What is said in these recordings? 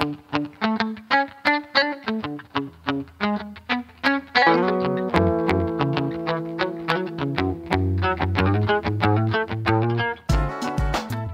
大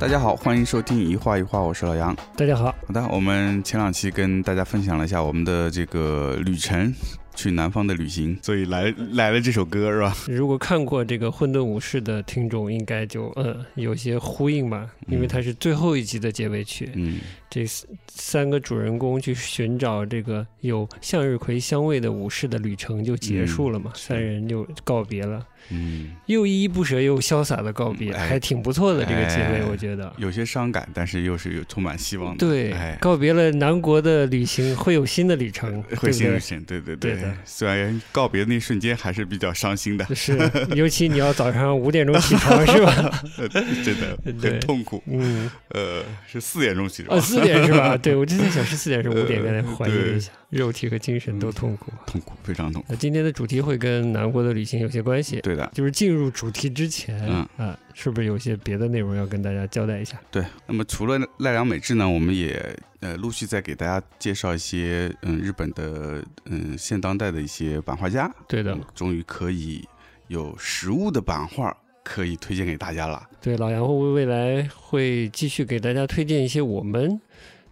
家好，欢迎收听一画一画，我是老杨。大家好，好的，我们前两期跟大家分享了一下我们的这个旅程，去南方的旅行，所以来来了这首歌是吧？如果看过这个《混沌武士》的听众，应该就嗯有些呼应吧，因为它是最后一集的结尾曲。嗯，这三个主人公去寻找这个有向日葵香味的武士的旅程就结束了嘛，是三人就告别了，嗯，又依依不舍又潇洒的告别，哎还挺不错的这个结尾，哎我觉得。有些伤感，但是又是有充满希望的。对哎，告别了南国的旅行，会有新的旅程，会不对？心一线，对对对的虽然告别的那一瞬间还是比较伤心的，是，尤其你要早上五点钟起床，是吧？呃真的很痛苦。嗯，呃，是四点钟起床哦，，四点是吧？对，我之前想是四点是五点，呃刚才缓解了一下，肉体和精神都痛苦。痛苦，非常痛苦。那今天的主题会跟南国的旅行有些关系，对的，就是进入主题之前，嗯啊，是不是有些别的内容要跟大家交代一下？对。那么除了奈良美智呢，我们也呃陆续在给大家介绍一些嗯日本的嗯现当代的一些版画家。对的嗯，终于可以有实物的版画可以推荐给大家了。对，老杨会未来会继续给大家推荐一些我们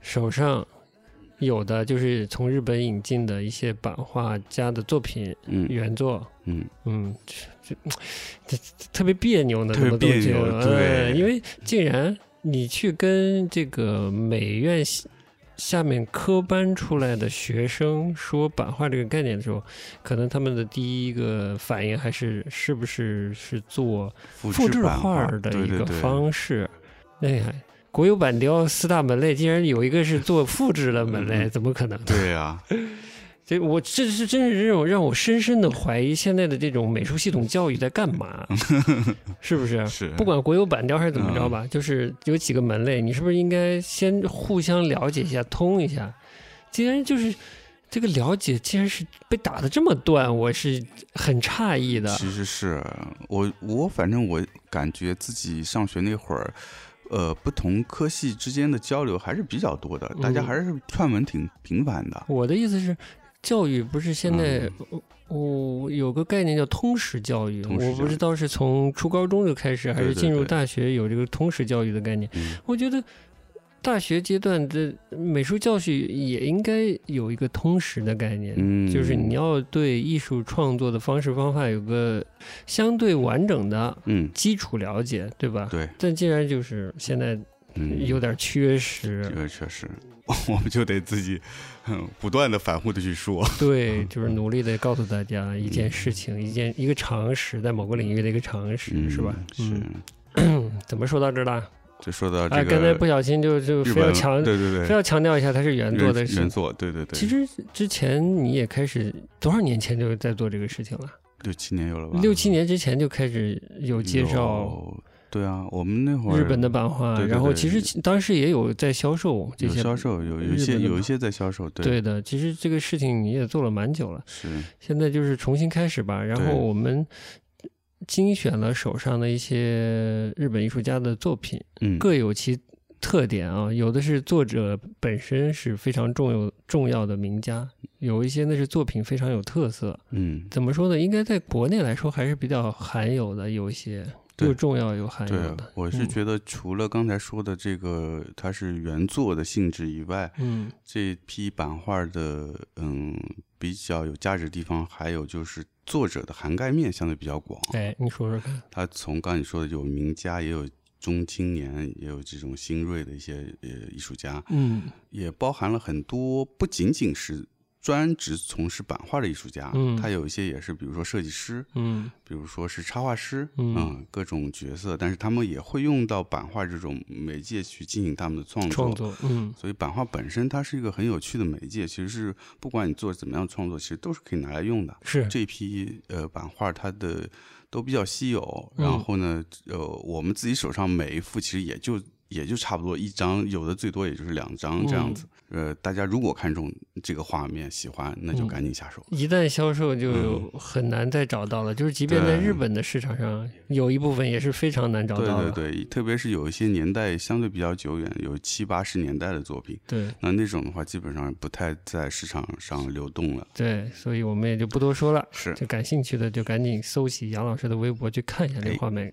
手上有的，就是从日本引进的一些版画家的作品嗯原作。嗯，嗯，这这这特别别扭呢，特别别扭呃对因为竟然你去跟这个美院下下面科班出来的学生说版画这个概念的时候，可能他们的第一个反应还是是不是是做复复制画的一个方式？那哎国有板雕四大门类，竟然有一个是做复制的门类，嗯怎么可能？对啊，这我这是真是让我让我深深的怀疑现在的这种美术系统教育在干嘛，是不是？是不管国有板雕还是怎么着吧，就是有几个门类，你是不是应该先互相了解一下，通一下？竟然就是这个了解，竟然是被打的这么断，我是很诧异的。其实是我我反正我感觉自己上学那会儿。呃，不同科系之间的交流还是比较多的，大家嗯还是串门挺频繁的。我的意思是，教育不是现在嗯。我、有个概念叫通识教育，教育。我不知道是从初高中就开始，还是进入大学有这个通识教育的概念。嗯，我觉得大学阶段的美术教学也应该有一个通识的概念，嗯。就是你要对艺术创作的方式方法有个相对完整的嗯，基础了解，对吧？对，但既然就是现在嗯，有点缺失。这失，个确实，我们就得自己嗯 不断的反复的去说。对，就是努力的告诉大家一件事情，一件一个常识，在某个领域的一个常识，嗯，是吧？是。嗯，怎么说到这儿了？就说到这个刚才不小心就就，非要强对对对，非要强调一下，它是原作的是原原作，对对对，其实之前你也开始多少年前就在做这个事情了？六七年有了吧？六七年之前就开始有介绍有。对啊，我们那会儿日本的版画，对对对然后其实当时也有在销售这些有销售，有有一些有一些在销售，对对的，其实这个事情你也做了蛮久了，是，现在就是重新开始吧。然后我们精选了手上的一些日本艺术家的作品，嗯，各有其特点啊。有的是作者本身是非常重要重要的名家，有一些那是作品非常有特色。嗯，怎么说呢？应该在国内来说还是比较罕有的，有一些对又重要又含有的。，我是嗯觉得除了刚才说的这个它是原作的性质以外，嗯这批版画的嗯比较有价值的地方，还有就是作者的涵盖面相对比较广。哎，你说说看。他从刚才你说的有名家，也有中青年，也有这种新锐的一些呃艺术家，嗯也包含了很多不仅仅是专职从事版画的艺术家，嗯他有一些也是，比如说设计师，嗯比如说是插画师，嗯各种角色，但是他们也会用到版画这种媒介去进行他们的创作。创作，嗯所以版画本身它是一个很有趣的媒介，其实是不管你做怎么样创作，其实都是可以拿来用的。是这批呃版画它的都比较稀有，嗯然后呢，呃，我们自己手上每一幅其实也就也就差不多一张，有的最多也就是两张这样子。呃，大家如果看中这个画面喜欢，那就嗯赶紧下手。一旦销售嗯就很难再找到了，就是即便在日本的市场上，有一部分也是非常难找到的。对对，特别是有一些年代相对比较久远，有七八十年代的作品，对那那种的话基本上不太在市场上流动了。对所以我们也就不多说了。是，就感兴趣的就赶紧搜起杨老师的微博去看一下这画面，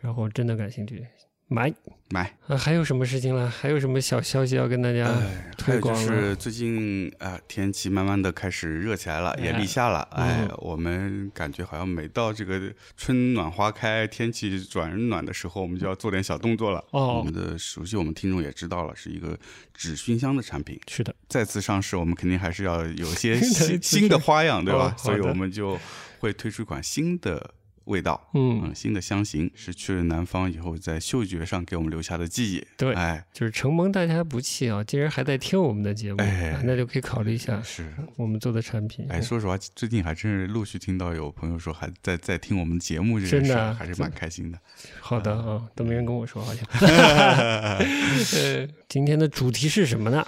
然后真的感兴趣买。买。啊，还有什么事情了？还有什么小消息要跟大家？哎，还有就是最近啊、天气慢慢的开始热起来了，也立夏了。嗯哎，我们感觉好像每到这个春暖花开、天气转暖的时候，我们就要做点小动作了。哦我哦们，的熟悉我们听众也知道了，是一个纸熏香的产品。是的，再次上市，我们肯定还是要有一些 新新的花样，对吧？哦所以我们就会推出一款新的味道，嗯，嗯，新的香型，是去了南方以后在嗅觉上给我们留下的记忆。对哎，就是承蒙大家不弃啊，竟然还在听我们的节目，哎啊那就可以考虑一下是。我们做的产品。哎，说实话，最近还真是陆续听到有朋友说还在在听我们节目这件事儿，真的啊还是蛮开心的。好的啊，都没人跟我说，好像。呃，今天的主题是什么呢？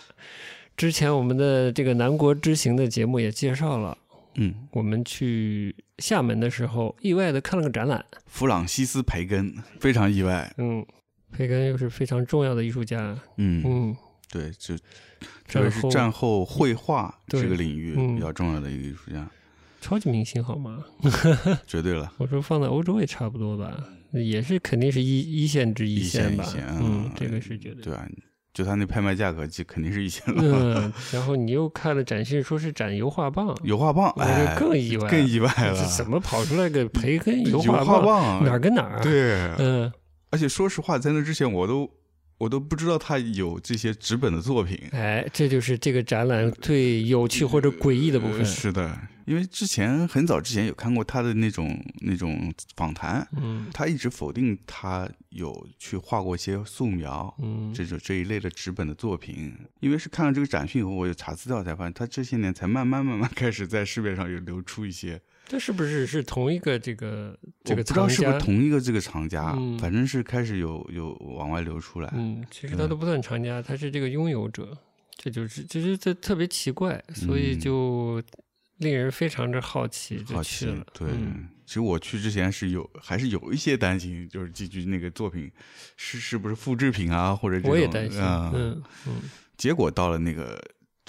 之前我们的这个南国之行的节目也介绍了，嗯，我们去厦门的时候，意外的看了个展览。弗朗西斯·培根非常意外。嗯，培根又是非常重要的艺术家。嗯，嗯，对，就特别是战后绘画这个领域嗯比较重要的一个艺术家，超级明星好吗？绝对了。我说放在欧洲也差不多吧，也是肯定是一一线之一线线吧。一线嗯嗯，这个是绝对。对啊，就他那拍卖价格，就肯定是一千了。嗯，然后你又看了展示，说是展油画棒，油画棒，我哎，就更意外，更意外这了。怎么跑出来个培根油油画画棒哪儿跟哪儿？，对，嗯，而且说实话，在那之前我都我都不知道他有这些纸本的作品。哎，这就是这个展览最有趣或者诡异的部呃分。是的，因为之前很早之前有看过他的那种那种访谈，嗯他一直否定他有去画过一些素描。嗯，这种这一类的纸本的作品，因为是看了这个展讯以后，我有查资料才发现，他这些年才慢慢慢慢开始在市面上有流出一些，这是不是是同一个这个这个我不知道是不是？同一个这个厂家，嗯反正是开始有有往外流出来。嗯，其实他都不算厂家，他是这个拥有者，这就是就是这特别奇怪，所以嗯就令人非常的好奇，就好奇去了。，对。嗯其实我去之前是有，还是有一些担心，就是寄居那个作品是是不是复制品啊，或者这种我也担心，啊嗯嗯，结果到了那个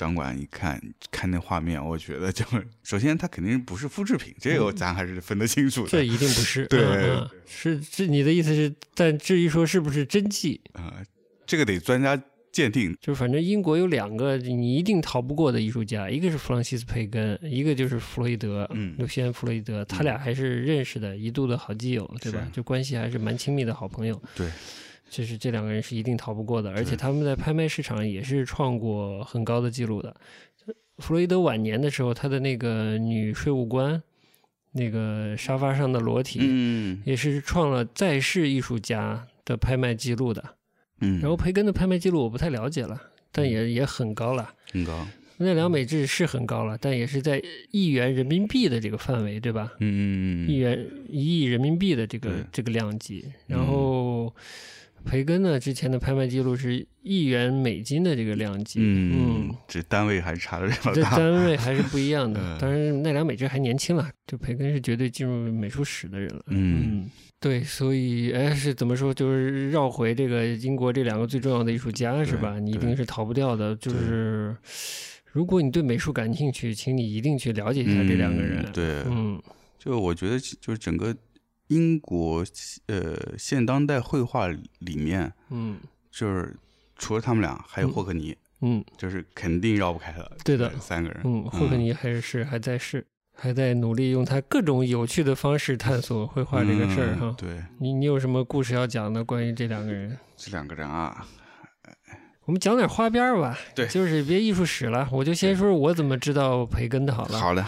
展馆一看，看那画面，我觉得就 首先它肯定不是复制品，这个咱还是分得清楚的。嗯这一定不是，对是这你的意思是，但至于说是不是真迹，啊、这个得专家鉴定。就反正英国有两个你一定逃不过的艺术家，一个是弗朗西斯·培根，一个就是弗洛伊德，嗯刘西安·弗洛伊德，他俩还是认识的，一度的好基友，对吧？就关系还是蛮亲密的好朋友。对，这是这两个人是一定逃不过的，而且他们在拍卖市场也是创过很高的记录的。弗洛伊德晚年的时候，他的那个女税务官，那个沙发上的裸体，嗯也是创了在世艺术家的拍卖记录的。嗯，然后培根的拍卖记录我不太了解了，但也也很高了。很高。那两美制是很高了，但也是在亿元人民币的这个范围，对吧？嗯嗯嗯一元一亿人民币的这个这个量级，然后培根呢之前的拍卖记录是一元美金的这个量级，嗯，这单位还是差的比较这。单位还是不一样的嗯。当然，奈良美智还年轻了，就培根是绝对进入美术史的人了。嗯对，所以哎，是怎么说？就是绕回这个英国这两个最重要的艺术家是吧？你一定是逃不掉的。就是如果你对美术感兴趣，请你一定去了解一下这两个人。嗯对，嗯就我觉得就是整个英国呃现当代绘画里面，嗯就是除了他们俩，还有嗯霍克尼，嗯就是肯定绕不开的。对的三个人。嗯，霍克尼还是还在试，还在努力用他各种有趣的方式探索绘画这个事儿哈。嗯对，你你有什么故事要讲的？关于这两个人？这两个人啊，我们讲点花边吧，对就是别艺术史了。我就先说说我怎么知道培根的好了。好的，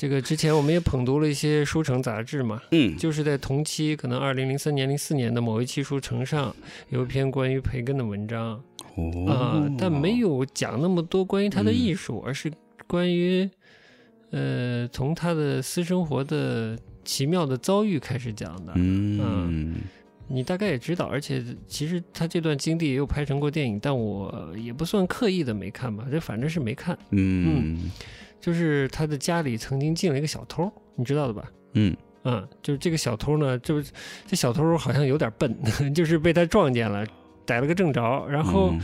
这个之前我们也捧读了一些书城杂志嘛，嗯，就是在同期，可能二零零三年、零四年的某一期书城上有一篇关于培根的文章啊、哦，但没有讲那么多关于他的嗯艺术，而是关于呃从他的私生活的奇妙的遭遇开始讲的。嗯你大概也知道，而且其实他这段经历也有拍成过电影，但我也不算刻意的没看吧，这反正是没看。嗯就是他的家里曾经进了一个小偷，你知道的吧？嗯嗯，就是这个小偷呢，就这小偷好像有点笨，就是被他撞见了，逮了个正着，然后嗯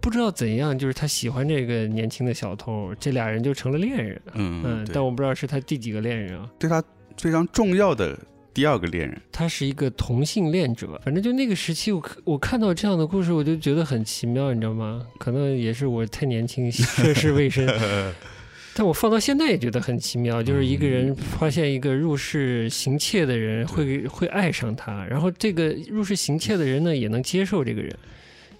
不知道怎样，就是他喜欢这个年轻的小偷，这俩人就成了恋人。嗯嗯，但我不知道是他第几个恋人啊。对他非常重要的第二个恋人，他是一个同性恋者，反正就那个时期我，看我看到这样的故事，我就觉得很奇妙，你知道吗？可能也是我太年轻，涉世未深。但我放到现在也觉得很奇妙，就是一个人发现一个入室行窃的人会会爱上他，然后这个入室行窃的人呢也能接受这个人，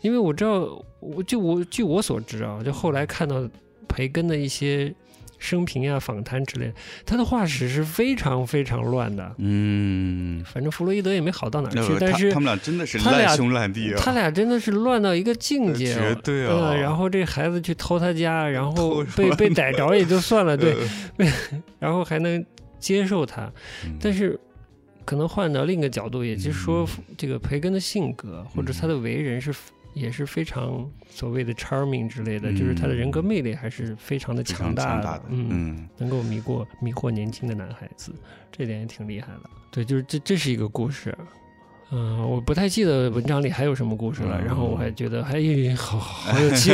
因为我知道，我就我据我所知啊，就后来看到培根的一些生平啊、访谈之类的，他的画史是非常非常乱的。嗯，反正弗洛伊德也没好到哪儿那去，但是他他们俩真的是烂兄烂弟啊，他俩真的是乱到一个境界、绝对啊。呃，然后这孩子去偷他家，然后被被逮着也就算了，对，呃 然后还能接受他，嗯。但是可能换到另一个角度，也就是说，这个培根的性格或者他的为人是。也是非常所谓的 charming 之类的，嗯就是他的人格魅力还是非常的强大常强大的，嗯，嗯能够迷惑迷惑年轻的男孩子，这点也挺厉害的。对，就是这这是一个故事。嗯，我不太记得文章里还有什么故事了，嗯然后我还觉得还好好有趣。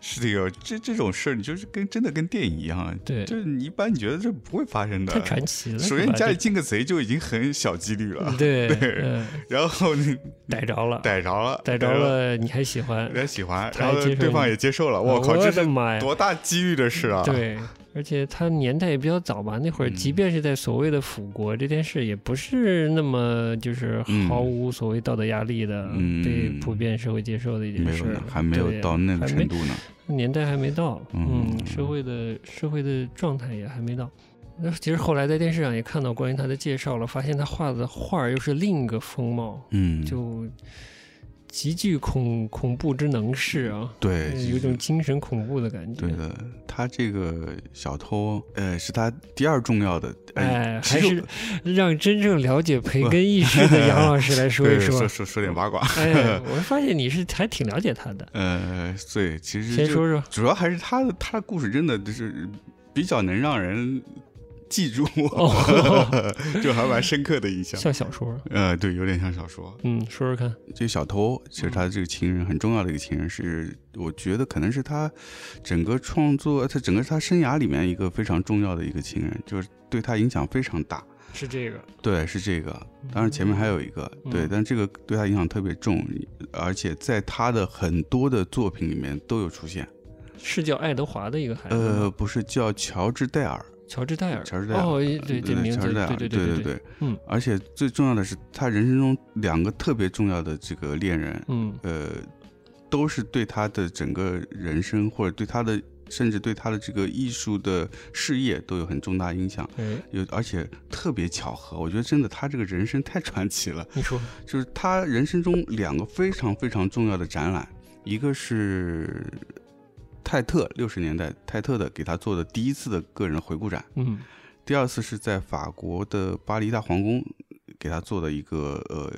是的哟，这这种事儿，你就是跟真的跟电影一样，对就是你一般你觉得这不会发生的，太传奇了。首先你家里进个贼就已经很小几率了，对，对嗯，然后你逮着了，逮着了，逮着，了，你还喜欢人？家喜欢，然后对方也接受了，我靠，这是！多大几率的事啊！，对，而且他年代也比较早吧，那会儿嗯即便是在所谓的腐国，这件事也不是那么就是毫无所谓道德压力的，嗯被普遍社会接受的一件事没有，，还没有到那个程度呢。年代还没到，嗯嗯，社会的社会的状态也还没到。那其实后来在电视上也看到关于他的介绍了，发现他画的画又是另一个风貌，嗯，就极具恐恐怖之能事啊，对，有一种精神恐怖的感觉。对的，他这个小偷，呃，是他第二重要的，呃哎，还是让真正了解培根意识的杨老师来说一说 说。说说点八卦。哎，我发现你是还挺了解他的。呃，对，其实先说说，主要还是他的他的故事真的就是比较能让人记住，哦 就还蛮深刻的印象。像小说，呃，对，有点像小说。嗯，说说看。这个小偷其实他的这个情人很重要的一个情人是，我觉得可能是他整个创作，他整个他生涯里面一个非常重要的一个情人，就是对他影响非常大。是这个，对，是这个。当然前面还有一个，对，嗯但这个对他影响特别重，而且在他的很多的作品里面都有出现。是叫爱德华的一个孩子。呃，不是叫乔治戴尔，乔治戴尔，乔治戴尔哦，对，这名字，乔治戴尔，对对对对，嗯而且最重要的是，他人生中两个特别重要的这个恋人，嗯呃，都是对他的整个人生或者对他的，甚至对他的这个艺术的事业都有很重大影响。哎，有，而且特别巧合，我觉得真的他这个人生太传奇了。你说，就是他人生中两个非常非常重要的展览，一个是泰特六十年代泰特的给他做的第一次的个人回顾展，嗯第二次是在法国的巴黎大皇宫给他做的一个呃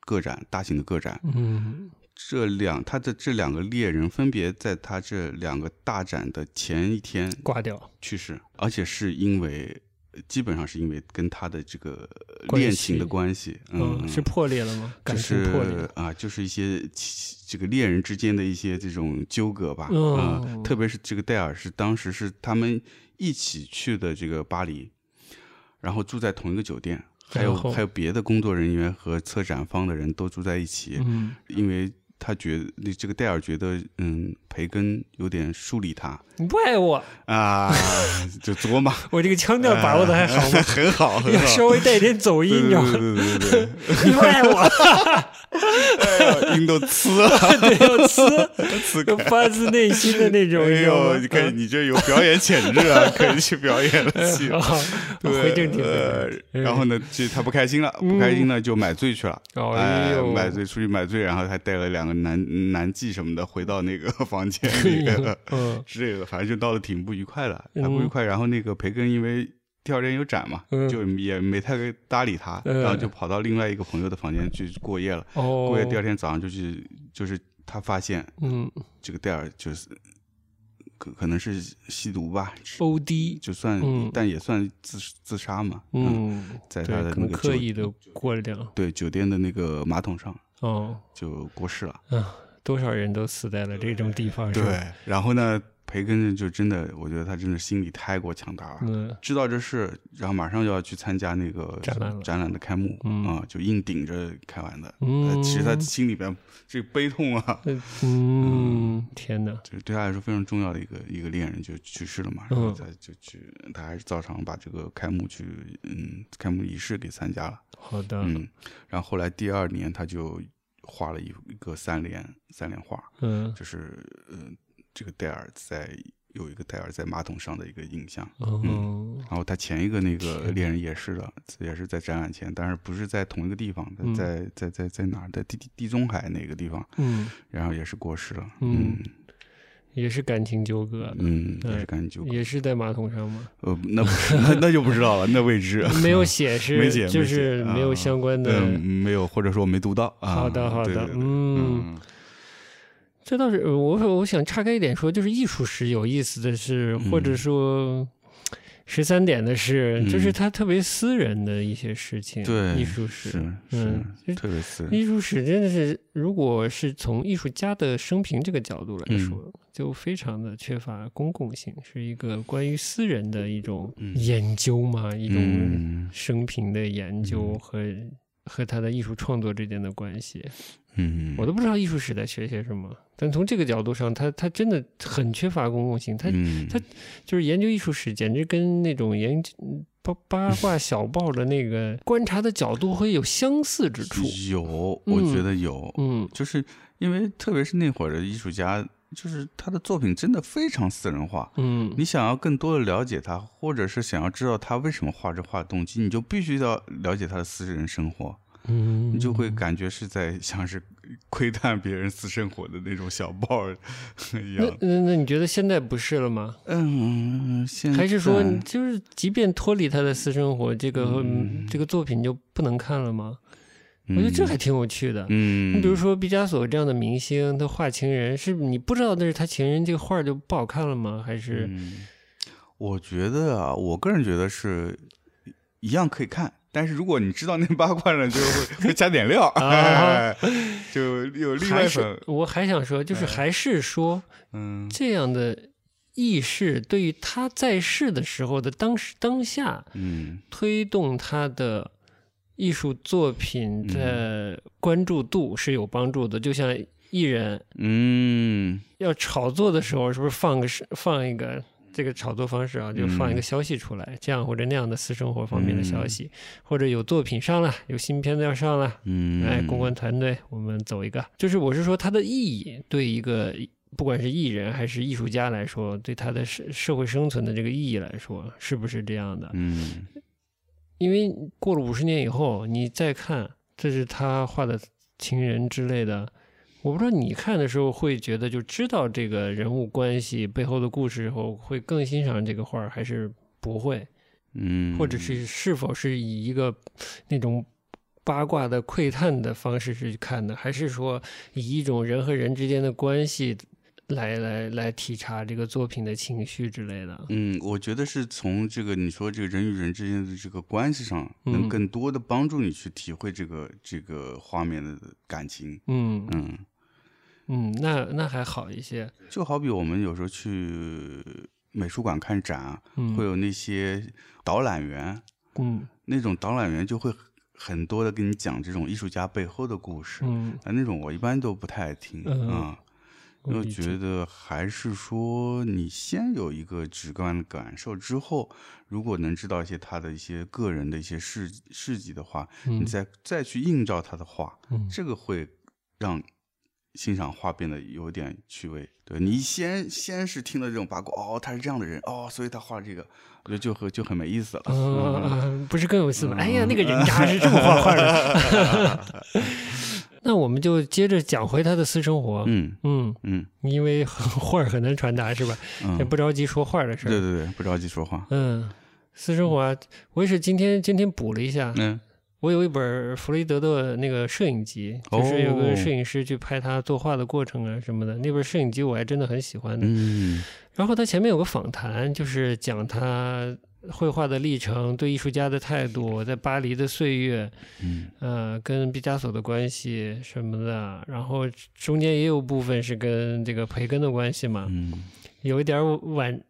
个展，大型的个展。嗯这两他的这两个猎人分别在他这两个大展的前一天挂掉，去世，而且是因为基本上是因为跟他的这个恋情的关系，嗯，是破裂了吗？感就是情破裂，啊，就是一些这个恋人之间的一些这种纠葛吧，嗯啊，特别是这个戴尔是当时是他们一起去的这个巴黎，然后住在同一个酒店，还有还有别的工作人员和策展方的人都住在一起，嗯因为他觉得这个戴尔觉得，嗯，培根有点疏离他。你不爱我，啊，就作嘛，我这个腔调把握的还好吗？很好，很好，稍微带一点走音，对你知道吗？对对对对对，你不爱我，音都呲了，对，要呲，呲就发自内心的那种，哎呦，你看你这有表演潜质啊，可以去表演了去。嗯好，对回正题。然后呢，这他不开心了，不开心呢就买醉去了。哦哎买醉出去买醉，然后还带了两个男男妓什么的回到那个 房间里嗯 之类的，反正就闹得挺不愉快的，嗯还不愉快。然后那个培根因为第二天有展嘛，嗯就也没太搭理他，嗯然后就跑到另外一个朋友的房间去过夜了。哦，过夜第二天早上就去，就是他发现嗯这个戴尔就是可可能是吸毒吧，，OD，就算、嗯但也算自自杀嘛。，嗯，对在他的，那个酒刻意的过量，对酒店的那个马桶上哦，就过世了。嗯，多少人都死在了这种地方？对，然后呢，培根就真的，我觉得他真的心理太过强大了。嗯知道这事，然后马上就要去参加那个展览展览的开幕，嗯啊，就硬顶着开完的。嗯呃其实他心里边这个悲痛啊，嗯，天哪，就是对他来说非常重要的一个一个恋人就去世了嘛，然后嗯他就去，他还是照常把这个开幕去，嗯，开幕仪式给参加了，好的，嗯，然后后来第二年他就画了一一个三联三联画，嗯就是呃，这个戴尔在有一个戴尔在马桶上的一个印象。嗯然后他前一个那个恋人也是的，也是在展览前，但是不是在同一个地方，嗯在在在在哪儿？在地地地中海那个地方，嗯，然后也是过世了。嗯嗯也是感情纠葛，嗯，也是感情纠葛也是在马桶上吗？呃，那不是那那就不知道了，那未知。没有写是，没写就是没有啊相关的。嗯，没有，或者说没读到啊。好的好的嗯这倒是，我我想岔开一点说，就是艺术史有意思的是，或者嗯。说十三点的是，嗯。就是他特别私人的一些事情。对艺术史，是嗯是特别私人。艺术史真的是，如果是从艺术家的生平这个角度来嗯。说，就非常的缺乏公共性，是一个关于私人的一种嗯。研究嘛，一种嗯。生平的研究嗯。和、和他的艺术创作之间的关系。嗯，我都不知道艺术史在学些什么，但从这个角度上，他他真的很缺乏公共性。他嗯他就是研究艺术史，简直跟那种研究八八卦 小报的那个观察的角度会有相似之处。有，我觉嗯得有，嗯就是因为特别是那会儿的艺术家，就是他的作品真的非常私人化。嗯你想要更多的了解他，或者是想要知道他为什么画这画的动机，你就必须要了解他的私人生活，嗯，你就会感觉是在像是 窥探别人私生活的那种小报一样。那那你觉得现在不是了吗？嗯，现还是说就是即便脱离他的私生活，这个、嗯这个作品就不能看了吗？我觉得这还挺有趣的。嗯，你比如说毕加索这样的明星，他画情人，是你不知道那是他情人，这个画就不好看了吗？还是嗯，我觉得啊，我个人觉得是一样可以看，但是如果你知道那八卦呢，就会会加点料，啊。哎 就有另外还一份，我还想说，就是哎。还是说嗯。这样的意识对于他在世的时候的当时当下嗯。推动他的艺术作品嗯。的关注度是有帮助的。就像艺人嗯。要炒作的时候，是不是放个是放一个？这个炒作方式啊，就放一个消息出来，这样或者那样的私生活方面的消息，或者有作品上了，有新片子要上了，嗯，哎，公关团队，我们走一个。就是我是说，它的意义对一个不管是艺人还是艺术家来说，对他的社社会生存的这个意义来说，是不是这样的？嗯因为过了五十年以后，你再看，这是他画的情人之类的。我不知道你看的时候会觉得就知道这个人物关系背后的故事后，会更欣赏这个画儿，还是不会？嗯，或者是是否是以一个那种八卦的窥探的方式去看的，还是说以一种人和人之间的关系来来来体察这个作品的情绪之类的？嗯，我觉得是从这个你说这个人与人之间的这个关系上，嗯能更多的帮助你去体会这个这个画面的感情。嗯嗯，嗯，那那还好一些。就好比我们有时候去美术馆看展会有那些导览员，嗯那种导览员就会很多的跟你讲这种艺术家背后的故事。嗯，啊，那种我一般都不太爱听嗯啊。我觉得还是说，你先有一个直观的感受之后，如果能知道一些他的一些个人的一些事事迹的话，嗯。你再再去映照他的话，嗯。这个会让欣赏画变得有点趣味。对你先先是听了这种八卦，哦，他是这样的人，哦，所以他画这个，我觉得就很就很没意思了。啊啊，不是更有意思吗？嗯哎呀，那个人渣是这么画画的。那我们就接着讲回他的私生活。嗯嗯，嗯因为画很难传达，是吧？也嗯，不着急说画的事儿。对对对，不着急说话。嗯，私生活啊，我也是今天今天补了一下，嗯我有一本弗雷德的那个摄影集，就是有哦个摄影师去拍他作画的过程啊什么的，那本摄影集我还真的很喜欢的。嗯然后他前面有个访谈，就是讲他绘画的历程，对艺术家的态度，在巴黎的岁月，嗯。呃，跟毕加索的关系什么的，然后中间也有部分是跟这个培根的关系嘛，嗯。有一点晚，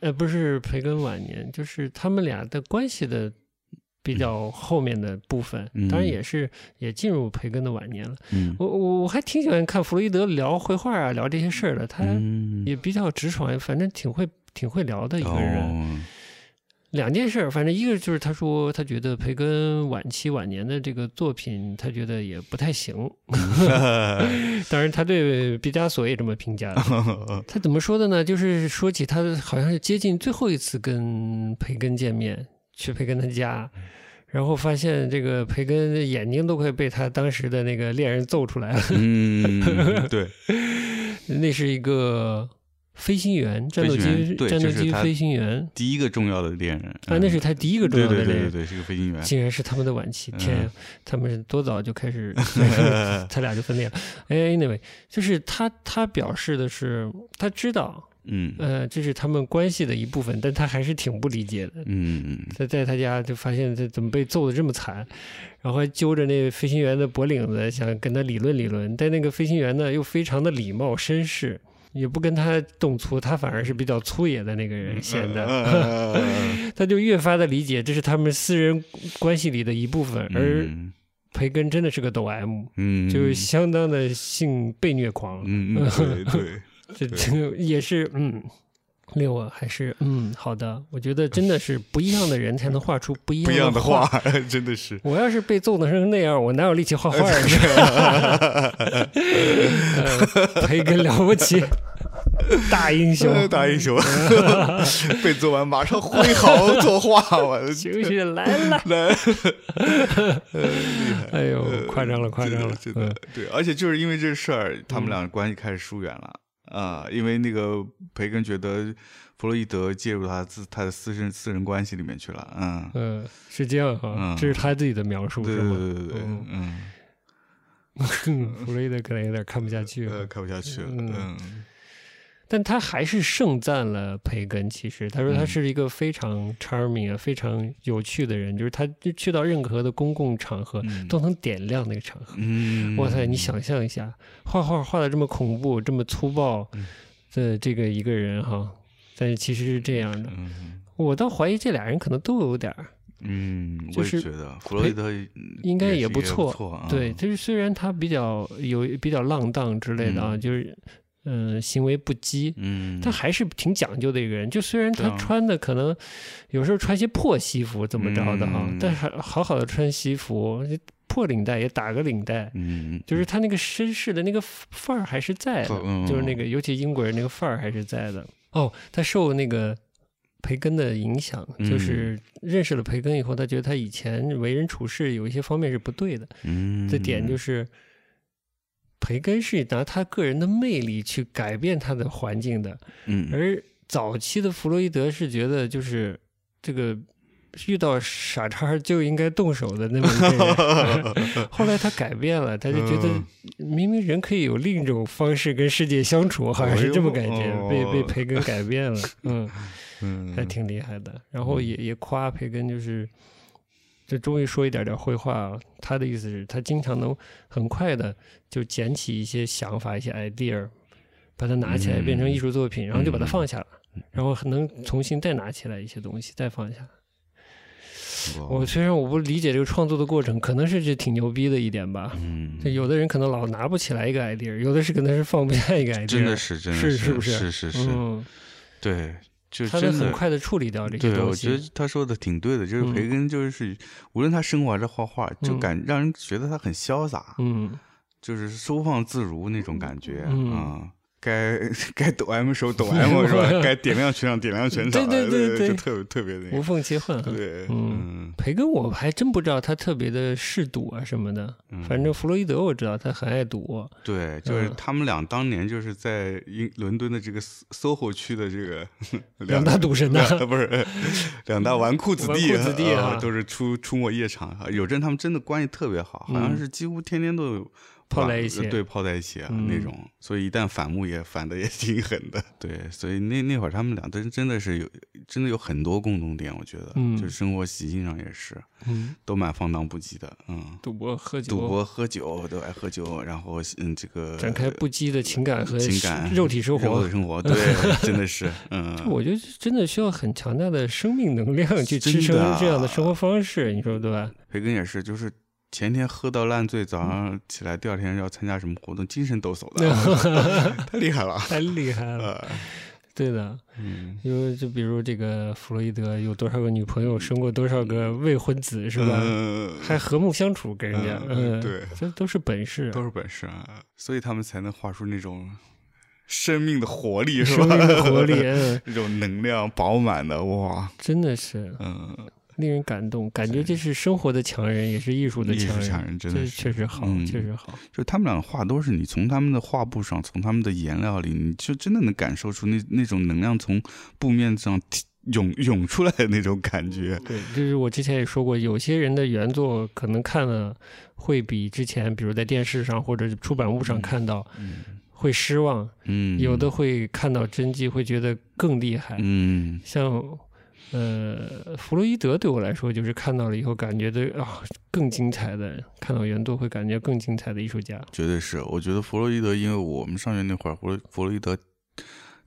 呃，不是培根晚年，就是他们俩的关系的比较后面的部分，嗯当然也是也进入培根的晚年了。嗯我我我还挺喜欢看弗洛伊德聊绘画啊，聊这些事儿的，他嗯，也比较直爽，反正挺会挺会聊的一个人。哦两件事儿，反正一个就是他说他觉得培根晚期晚年的这个作品，他觉得也不太行。当然，他对毕加索也这么评价的。他怎么说的呢？就是说起他好像是接近最后一次跟培根见面，去培根的家，然后发现这个培根的眼睛都快被他当时的那个恋人揍出来了。嗯，对，那是一个飞行员，战斗机战斗机飞行员第一个重要的恋人啊，那是他第一个重要的恋人。对对对对，是个飞行员。竟然是他们的晚期，天嗯呀，他们多早就开始，他俩就分裂了。哎，anyway，就是他他表示的是，他知道，嗯。呃，这是他们关系的一部分，但他还是挺不理解的。嗯在在他家就发现他怎么被揍的这么惨，然后还揪着那飞行员的脖领子想跟他理论理论，但那个飞行员呢又非常的礼貌绅士，也不跟他动粗，他反而是比较粗野的那个人显得。嗯 他就越发的理解这是他们私人关系里的一部分，而培根真的是个抖 M，嗯，就是相当的性被虐狂，嗯嗯对对，这这个也是嗯，令我还是嗯好的，我觉得真的是不一样的人才能画出不一样不一样的画。话，真的是。我要是被揍的成那样，我哪有力气画画啊？呃培根了不起，大英雄，大英雄 被揍完马上挥毫作画，我的情绪来了，来，哎呦，夸张了，夸张了，真的真的对，而且就是因为这事儿，他们俩关系开始疏远了啊，因为那个培根觉得弗洛伊德介入他自他的私人私人关系里面去了，嗯，嗯，是这样哈，嗯这是他自己的描述对？对对对对，嗯嗯，弗洛伊德可能有点看不下去了呃，，看不下去了，嗯嗯但他还是盛赞了培根。其实他说他嗯是一个非常 charming 啊，非常有趣的人，就是他去到任何的公共场合嗯都能点亮那个场合。嗯，哇塞，你想象一下，画画画的这么恐怖、这么粗暴嗯的这个一个人哈，但是其实是这样的。嗯我倒怀疑这俩人可能都有点儿，嗯，就是我也觉得弗洛伊德应该也不错对，就是虽然他比较有比较浪荡之类的啊，嗯就是嗯、呃行为不羁，嗯，他还是挺讲究的一个人。就虽然他穿的可能有时候穿些破西服怎么着的哈，嗯但是好好的穿西服，破领带也打个领带，嗯，就是他那个绅士的那个范儿还是在的，嗯就是那个尤其英国人那个范儿还是在的。哦，他受那个。培根的影响，嗯就是认识了培根以后，他觉得他以前为人处事有一些方面是不对的。嗯，这点就是，培根是拿他个人的魅力去改变他的环境的，嗯，而早期的弗洛伊德是觉得就是这个遇到傻叉就应该动手的那么一个人。后来他改变了，他就觉得嗯明明人可以有另一种方式跟世界相处，好像是这么感觉，哦被被培根改变了，嗯，嗯，还挺厉害的。然后也也夸培根就是。这终于说一点点绘画啊，他的意思是，他经常能很快的就捡起一些想法、一些 idea，把它拿起来嗯变成艺术作品，然后就把它嗯放下了，然后能重新再拿起来一些东西，再放下。我虽然我不理解这个创作的过程，可能是这挺牛逼的一点吧。嗯，有的人可能老拿不起来一个 idea，有的是可能是放不下一个 idea，真的是真的是是不是？是是是，嗯，对，就他能很快的处理掉这些对，东西。我觉得他说的挺对的，就是嗯培根，就是无论他生活还是画画，就嗯感让人觉得他很潇洒，嗯就是收放自如那种感觉嗯啊。该 该抖 M 时候抖 M 是吧？该点亮全场点亮全场，对对对对就特别特别那个，无缝切换啊。对，嗯嗯培根我还真不知道他特别的嗜赌啊什么的，嗯反正弗洛伊德我知道他很爱赌。对，就是嗯他们俩当年就是在英伦敦的这个 SOHO 区的这个 两大赌神呐两不是两大纨绔子弟，子弟啊呃都是出出没夜场。有阵他们真的关系特别好，好像嗯是几乎天天都有泡在一起对，泡在一起啊、嗯那种。所以一旦反目也反的也挺狠的。对，所以那那会儿他们俩真真的是有真的有很多共同点，我觉得，嗯就是生活习性上也是嗯，都蛮放荡不羁的，嗯。赌博喝酒，赌博、喝酒都爱喝酒，然后嗯，这个展开不羁的情感和情感、肉体生活肉体。生活，对，真的是，嗯，我觉得真的需要很强大的生命能量去支撑这样的生活方式，你说对吧？培根也是，就是前天喝到烂醉，早上起来第二天要参加什么活动，精神抖擞的，太厉害了，太厉害了，呃，对的。嗯，因为就比如这个弗洛伊德有多少个女朋友，生过多少个未婚子，是吧？嗯。还和睦相处，跟人家，嗯，嗯对，这都是本事，都是本事啊，所以他们才能画出那种生命的活力，是吧？生命的活力，嗯，那种能量饱满的，哇，真的是。嗯，令人感动，感觉这是生活的强人，也是艺术的强人，强人真的确实好，嗯。确实好，就他们俩的画都是你从他们的画布上，从他们的颜料里，你就真的能感受出那那种能量从布面上涌涌出来的那种感觉。对，就是我之前也说过，有些人的原作可能看了会比之前，比如在电视上或者出版物上看到嗯。会失望，嗯，有的会看到真迹会觉得更厉害，嗯。像呃弗洛伊德对我来说，就是看到了以后感觉的啊更精彩的，看到原作会感觉更精彩的艺术家。绝对是。我觉得弗洛伊德，因为我们上学那会儿，弗洛弗洛伊德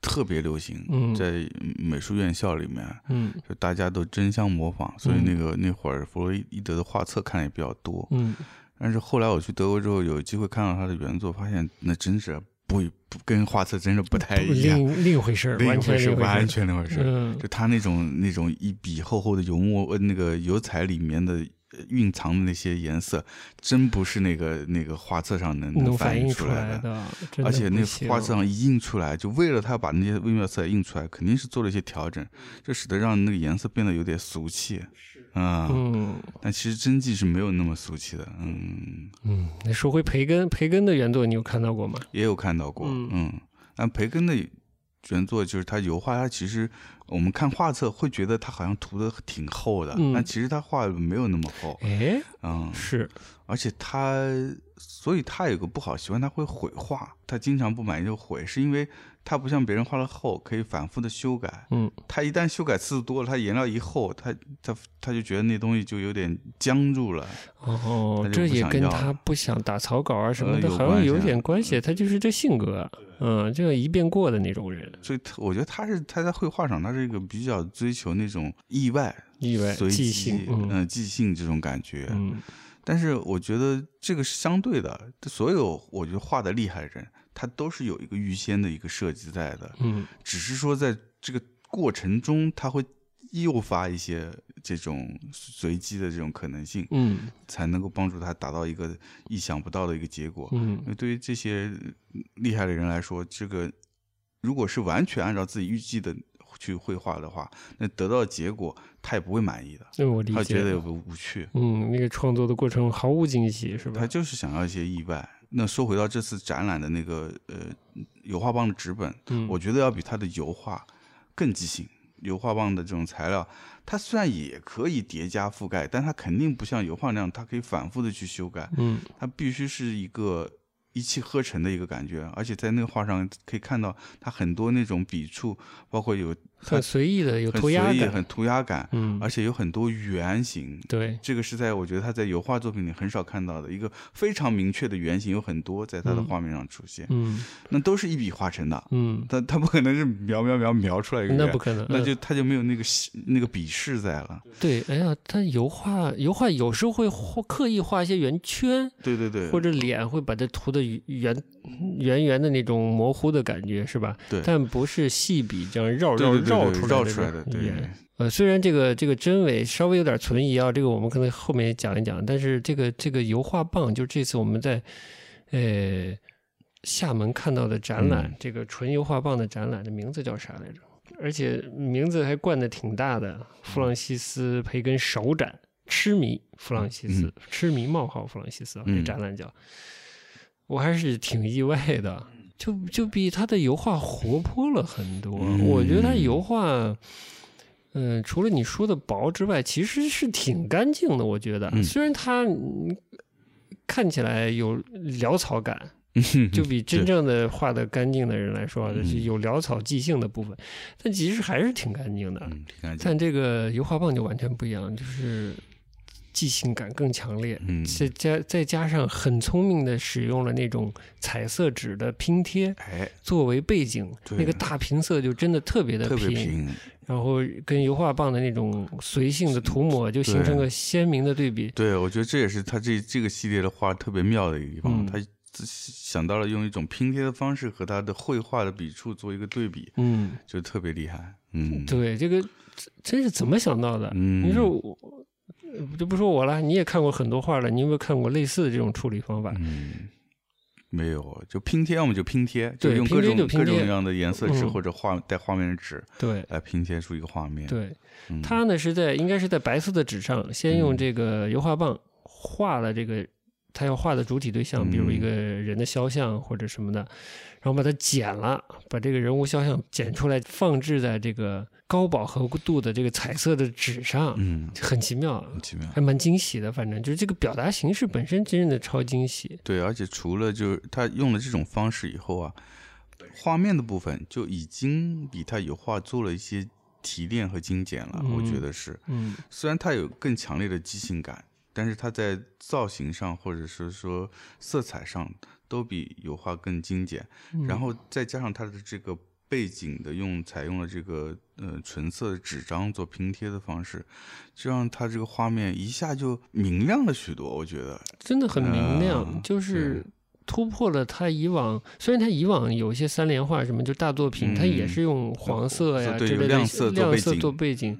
特别流行，嗯在美术院校里面。嗯就大家都争相模仿，所以嗯那个、那会儿弗洛伊德的画册看的也比较多。嗯但是后来我去德国之后，有机会看到他的原作，发现那真是不不跟画册真是不太一样，另另一回事儿，另一完全回事，完。全另一回事。嗯就他那种那种一笔厚厚的油墨呃那个油彩里面的呃蕴藏的那些颜色，真不是那个那个画册上能能反映出。来的，而且那画册上一印出来，就为了他把那些微妙色彩印出来，肯定是做了一些调整，这使得让那个颜色变得有点俗气。啊、嗯但其实真迹是没有那么俗气的。嗯，嗯，那说回培根，培根的原作你有看到过吗？也有看到过。嗯嗯，但培根的原作就是他油画，他其实我们看画册会觉得他好像涂的挺厚的，嗯但其实他画的没有那么厚。哎，嗯，是，而且他，所以他有个不好习惯，他会毁画，他经常不满意就毁，是因为他不像别人画的厚，可以反复的修改。嗯他一旦修改次数多了，他颜料一厚，他他他就觉得那东西就有点僵住了。哦这也跟他不想打草稿啊什么呃的，好像有点关系。他就是这性格，嗯，就像一遍过的那种人，所以，我觉得他是他在绘画上，他是一个比较追求那种意外、意外随、即兴，嗯、嗯即兴这种感觉。嗯但是我觉得这个是相对的，所有我觉得画的厉害的人，他都是有一个预先的一个设计在的，嗯只是说在这个过程中，他会诱发一些这种随机的这种可能性，嗯才能够帮助他达到一个意想不到的一个结果。嗯对于这些厉害的人来说，这个如果是完全按照自己预计的去绘画的话，那得到的结果他也不会满意的，那我理解。他觉得有个无趣，嗯，那个创作的过程毫无惊喜，是吧他？就是想要一些意外。那说回到这次展览的那个呃油画棒的纸本，嗯，我觉得要比他的油画更即兴。油画棒的这种材料，它虽然也可以叠加覆盖，但它肯定不像油画那样，它可以反复的去修改。嗯它必须是一个一气呵成的一个感觉，而且在那个画上可以看到他很多那种笔触，包括有很随意的，有涂鸦、感，很涂鸦感，嗯，而且有很多圆形。对，这个是在我觉得他在油画作品里很少看到的一个非常明确的圆形，有很多在他的嗯画面上出现，嗯那都是一笔画成的。嗯，他他不可能是描描描描出来一个圆那不可能，嗯那就他就没有那个那个笔势在了。对。哎呀，他油画油画有时候会画刻意画一些圆圈，对对对，或者脸会把它涂的圆圆圆的那种模糊的感觉，是吧？对但不是细笔这样绕绕绕出来的绕出来的，对那种圆。呃，虽然这个这个真伪稍微有点存疑啊，这个我们可能后面讲一讲，但是这个这个油画棒，就这次我们在呃厦门看到的展览，嗯这个纯油画棒的展览的名字叫啥来着？而且名字还冠的挺大的，弗朗西斯培根首展，痴迷弗朗西斯，嗯痴迷冒号弗朗西斯啊，嗯这展览叫，我还是挺意外的，就就比他的油画活泼了很多。嗯我觉得他油画。嗯，除了你说的薄之外，其实是挺干净的。我觉得，嗯虽然他嗯看起来有潦草感，就比真正的画的干净的人来说，有潦草即兴的部分，但其实还是挺干净的。嗯，挺干净。但这个油画棒就完全不一样，就是即兴感更强烈，嗯，再加再加上很聪明的使用了那种彩色纸的拼贴哎，作为背景，那个大平色就真的特别的特别平，然后跟油画棒的那种随性的涂抹就形成个鲜明的对比。对，我觉得这也是他这这个系列的画特别妙的一个地方，嗯他想到了用一种拼贴的方式和他的绘画的笔触做一个对比，嗯，就特别厉害。嗯，对，这个真真是怎么想到的？嗯，你说我呃就不说我了，你也看过很多画了，你有没有看过类似的这种处理方法？嗯，没有，就拼贴，要么就拼贴，就用各种各种各样的颜色纸嗯。或者画带画面的纸对。来拼贴出一个画面。对，嗯，他呢是在应该是在白色的纸上，先用这个油画棒画了这个他要画的主体对象，比如一个人的肖像或者什么的，然后把它剪了，把这个人物肖像剪出来，放置在这个高饱和度的这个彩色的纸上，嗯，很奇妙，很奇妙。还蛮惊喜的。反正就是这个表达形式本身真的超惊喜。对，而且除了就是他用了这种方式以后啊，画面的部分就已经比他油画做了一些提炼和精简了。我觉嗯得是，嗯虽然它有更强烈的即兴感，但是它在造型上或者是说色彩上都比油画更精简。嗯然后再加上它的这个背景的用采用了这个呃纯色的纸张做拼贴的方式，就让它这个画面一下就明亮了许多。我觉得，真的很明亮，嗯就是突破了他以往。虽然他以往有一些三联画什么，就大作品，嗯他也是用黄色呀对之类的亮色做亮色背景做背景，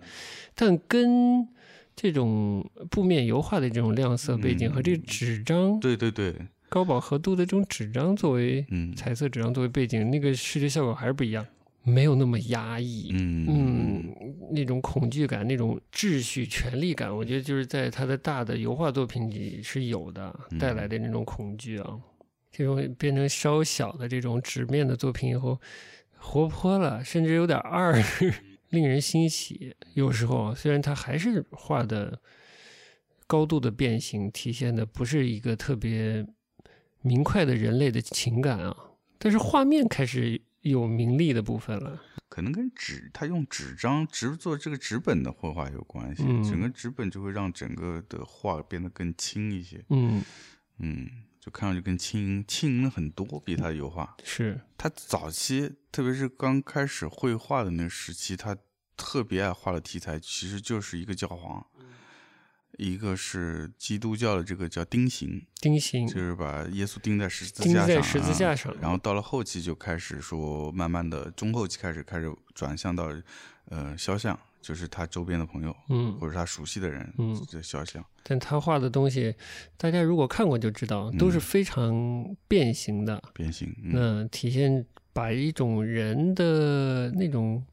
但跟这种布面油画的这种亮色背景、嗯和这个纸张对对对，高饱和度的这种纸张作为嗯彩色纸张作为背景，那个视觉效果还是不一样，没有那么压抑。嗯嗯，那种恐惧感、那种秩序、权力感，我觉得就是在他的大的油画作品里是有的，嗯带来的那种恐惧啊。这种变成稍小的这种纸面的作品以后，活泼了，甚至有点二，令人欣喜。有时候啊虽然他还是画的高度的变形，体现的不是一个特别明快的人类的情感啊，但是画面开始有明丽的部分了。可能跟纸，他用纸张纸做这个纸本的绘画有关系，嗯整个纸本就会让整个的画变得更轻一些，嗯，嗯，就看上去更轻盈，轻盈了很多，比他的油画。是。他早期，特别是刚开始绘画的那个时期，他特别爱画的题材其实就是一个教皇，一个是基督教的这个叫钉刑，钉刑就是把耶稣钉在十字架上，在十字架啊上，然后到了后期就开始说，慢慢的中后期开始开始转向到呃肖像，就是他周边的朋友嗯或者他熟悉的人嗯，这肖像。但他画的东西，大家如果看过就知道，都是非常变形的。变形，嗯，那体现把一种人的那种，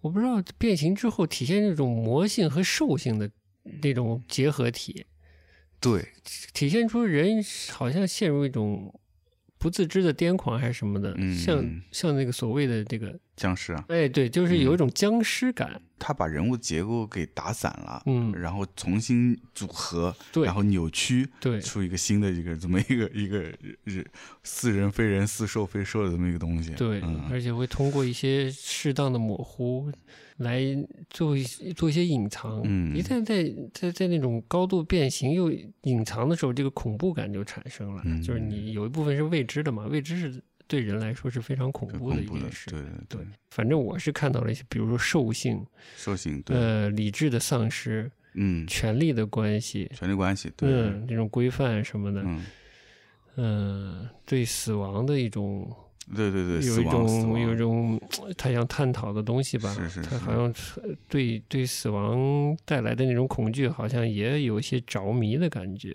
我不知道变形之后体现那种魔性和兽性的那种结合体，对，体现出人好像陷入一种不自知的癫狂还是什么的，嗯像。像那个所谓的这个，僵尸啊，哎，对，就是有一种僵尸感。他把人物结构给打散了，嗯。然后重新组合，对。然后扭曲，对。出一个新的一个这么一个一个人似人非人似兽非兽的这么一个东西。对，嗯。而且会通过一些适当的模糊来做一做一些隐藏。嗯一旦在在在那种高度变形又隐藏的时候，这个恐怖感就产生了。嗯就是你有一部分是未知的嘛，未知是对人来说是非常恐怖的一件，事。对对对，反正我是看到了一些，比如说兽性、兽性，对，呃，理智的丧失、嗯，权力的关系，权力关系，对，嗯，这种规范什么的，嗯，嗯，对死亡的一种对对对，有一种有一种呃他想探讨的东西吧，是是是。他好像对对死亡带来的那种恐惧，好像也有一些着迷的感觉，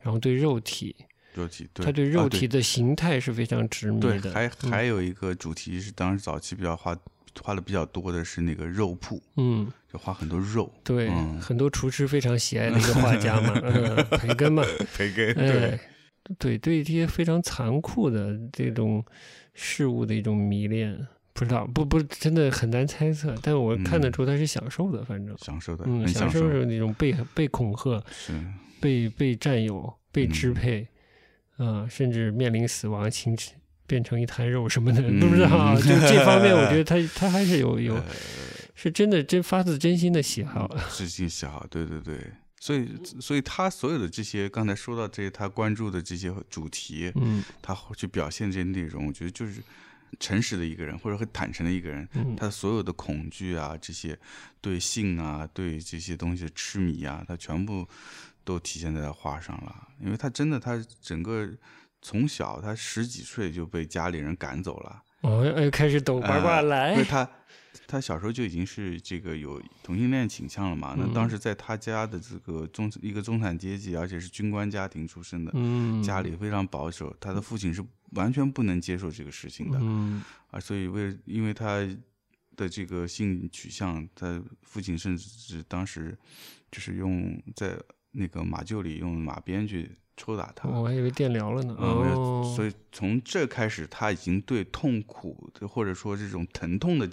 然后对肉体，肉体，对，他对肉啊体的形态是非常执迷对，的。还嗯。还有一个主题是当时早期比较画画的比较多的是那个肉铺，嗯，就画很多肉，对，嗯很多厨师非常喜爱的一个画家嘛，嗯，培根嘛，培根，哎，对，对这些非常残酷的这种事物的一种迷恋，不知道，不不，真的很难猜测，但我看得嗯出他是享受的，反正，享受的，嗯，享受，享受着那种被被恐吓、是，被被占有、被支嗯配，啊、甚至面临死亡，形变成一滩肉什么的，嗯 不知道啊。就这方面，我觉得他他还是有有呃是真的真发自真心的喜好。真心喜好，对对对，所以所以他所有的这些刚才说到这些他关注的这些主题，嗯他去表现这些内容，我觉得就是诚实的一个人，或者很坦诚的一个人。嗯，他所有的恐惧啊，这些对性啊，对这些东西的痴迷啊，他全部都体现在他画上了。因为他真的，他整个从小他十几岁就被家里人赶走了，哦，又开始抖八卦呃来因为，他他小时候就已经是这个有同性恋倾向了嘛。那当嗯时在他家的这个中一个中产阶级，而且是军官家庭出身的，嗯，家里非常保守，他的父亲是完全不能接受这个事情的。嗯啊，所以为因为他的这个性取向，他父亲甚至是当时就是用在那个马厩里用马鞭去抽打他。我还以为电疗了呢。嗯，没有哦，所以从这开始，他已经对痛苦的或者说这种疼痛的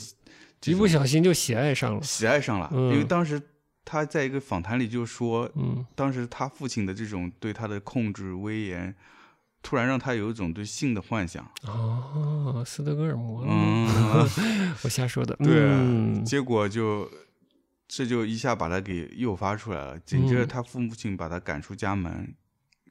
一不小心就喜爱上了。喜爱上了，因为嗯当时他在一个访谈里就说，嗯当时他父亲的这种对他的控制威严，突然让他有一种对性的幻想。哦，斯德哥尔摩，嗯，我瞎说的。对啊嗯结果就这就一下把他给诱发出来了。紧接着嗯他父母亲把他赶出家门，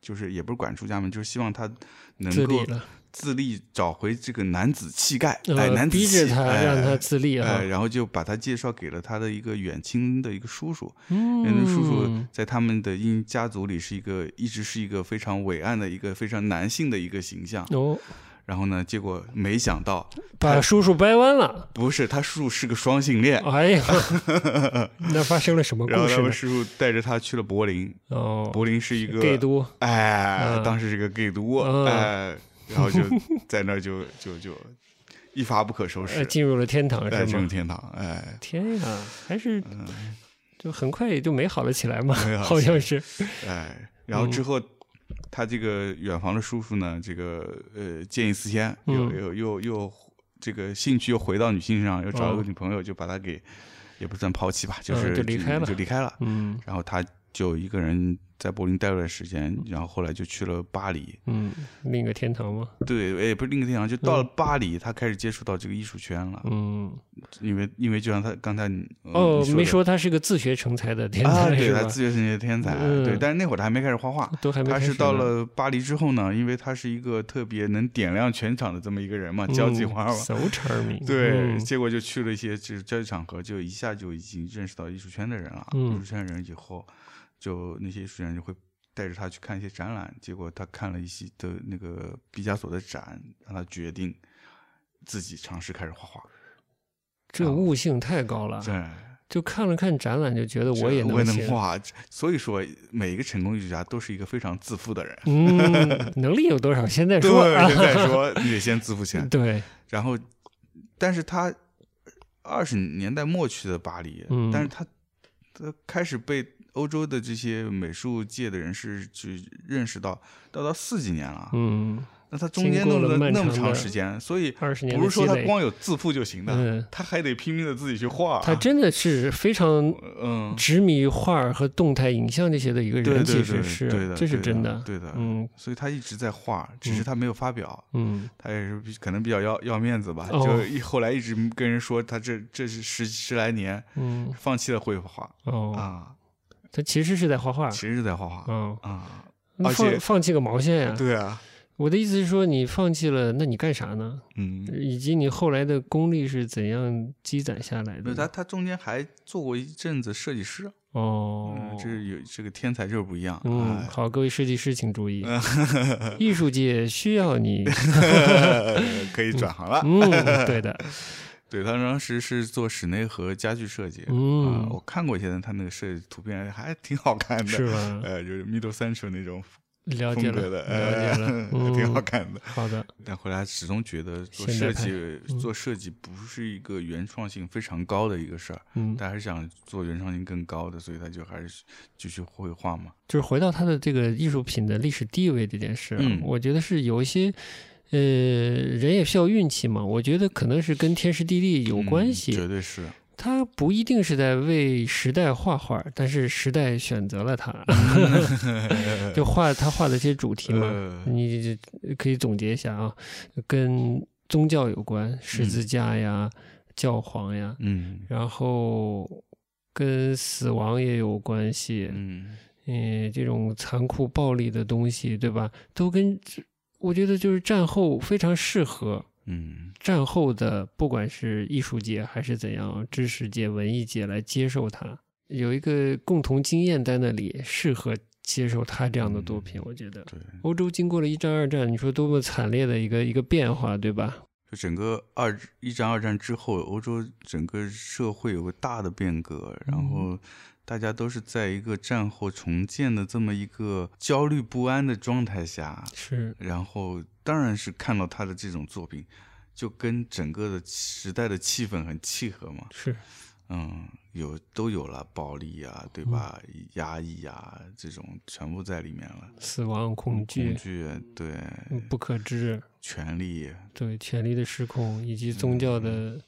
就是也不是管出家门，就是希望他能够自立，找回这个男子气概，呃哎，男子逼着他气哎让他自立啊哎，。然后就把他介绍给了他的一个远亲的一个叔叔，因为那叔叔嗯，在他们的因家族里是一个一直是一个非常伟岸的一个非常男性的一个形象。哦，然后呢，结果没想到把叔叔掰弯了。不是他叔叔是个双性恋，哎呀，那发生了什么故事呢？他们叔叔带着他去了柏林，哦，柏林是一个 gay 都，哎，嗯当时是个 gay 都，嗯哎，然后就在那儿就就就一发不可收呃，拾，进入了天堂哎，是吗？进入天堂，哎，天呀，还是嗯，就很快也就美好了起来嘛好，好像是。哎，然后之后。他这个远房的叔叔呢，这个呃见异思迁，又嗯。又又又这个兴趣又回到女性上，又找了个哦。女朋友，就把他给也不算抛弃吧，就嗯是就离开了。就离开了。嗯。然后他就一个人在柏林待了段时间，然后后来就去了巴黎。嗯，另一个天堂吗？对，也不是另一个天堂，就到了巴黎，他开始接触到这个艺术圈了。嗯，因为因为就像他刚才哦，你没说他是个自学成才的天啊，才对他？自学成才的天才，嗯对，但是那会儿他还没开始画画。都还没他是到了巴黎之后呢，因为他是一个特别能点亮全场的这么一个人嘛，交际花嘛，so charming，对，嗯结果就去了一些就是交际场合，就一下就已经认识到艺术圈的人了。嗯艺术圈的人以后，就那些艺术家就会带着他去看一些展览。结果他看了一些的那个毕加索的展，让他决定自己尝试开始画画。这悟性太高了，对，就看了看展览就觉得我也我也能画。所以说，每一个成功艺术家都是一个非常自负的人。嗯，能力有多少先再对，说啊。现在说你得先自负起来。对，然后，但是他二十年代末去的巴黎，嗯但是他他开始被欧洲的这些美术界的人士去认识到，到到四几年了，嗯，那他中间弄了了那么长时间，所以不是说他光有自负就行的，嗯，他还得拼命的自己去画。他真的是非常嗯，执迷于画和动态影像这些的一个人，其实是，对的，这是对真的。对的，嗯所以他一直在画，只是他没有发表。嗯他也是可能比较要要面子吧，哦就一后来一直跟人说他这这是十十来年嗯，放弃了绘画哦，啊，他其实是在画画其，实是在画画嗯，啊，那而且放放弃个毛线呀！对啊，我的意思是说，你放弃了，那你干啥呢？嗯，以及你后来的功力是怎样积攒下来的？他他中间还做过一阵子设计师，哦嗯，，这有这个天才就是不一样，嗯，哎好，各位设计师请注意，艺术界需要你。可以转行了。嗯，对的，对他当时是做室内和家具设计，啊，嗯，我看过一些他那个设计图片还挺好看的，是吧？呃，就是 Middle Central 那种了解了，风格的，了解了，挺好看的。好的，但后来始终觉得做设计嗯做设计不是一个原创性非常高的一个事儿，嗯，他还是想做原创性更高的，所以他就还是继续绘画嘛。就是回到他的这个艺术品的历史地位这件事啊，嗯我觉得是有一些。呃，人也需要运气嘛。我觉得可能是跟天时地利有关嗯系。绝对是。他不一定是在为时代画画，但是时代选择了他，就画他画的这些主题嘛。呃你可以总结一下啊，跟宗教有关，十字架呀、教皇呀，嗯然后跟死亡也有关系，嗯嗯，这种残酷暴力的东西，对吧？都跟我觉得就是战后非常适合嗯战后的，不管是艺术界还是怎样，知识界、文艺界来接受它，有一个共同经验在那里，适合接受他这样的作品。我觉得对，欧洲经过了一战、二战，你说多么惨烈的一个一个变化，对吧？就整个二一战、二战之后，欧洲整个社会有个大的变革，然嗯后大家都是在一个战后重建的这么一个焦虑不安的状态下，是，然后当然是看到他的这种作品，就跟整个的时代的气氛很契合嘛。是，嗯，有都有了暴力啊，对吧？压抑啊，这种全部在里面了。死亡、恐惧、恐惧，对，嗯不可知，权力，对权力的失控，以及宗教的、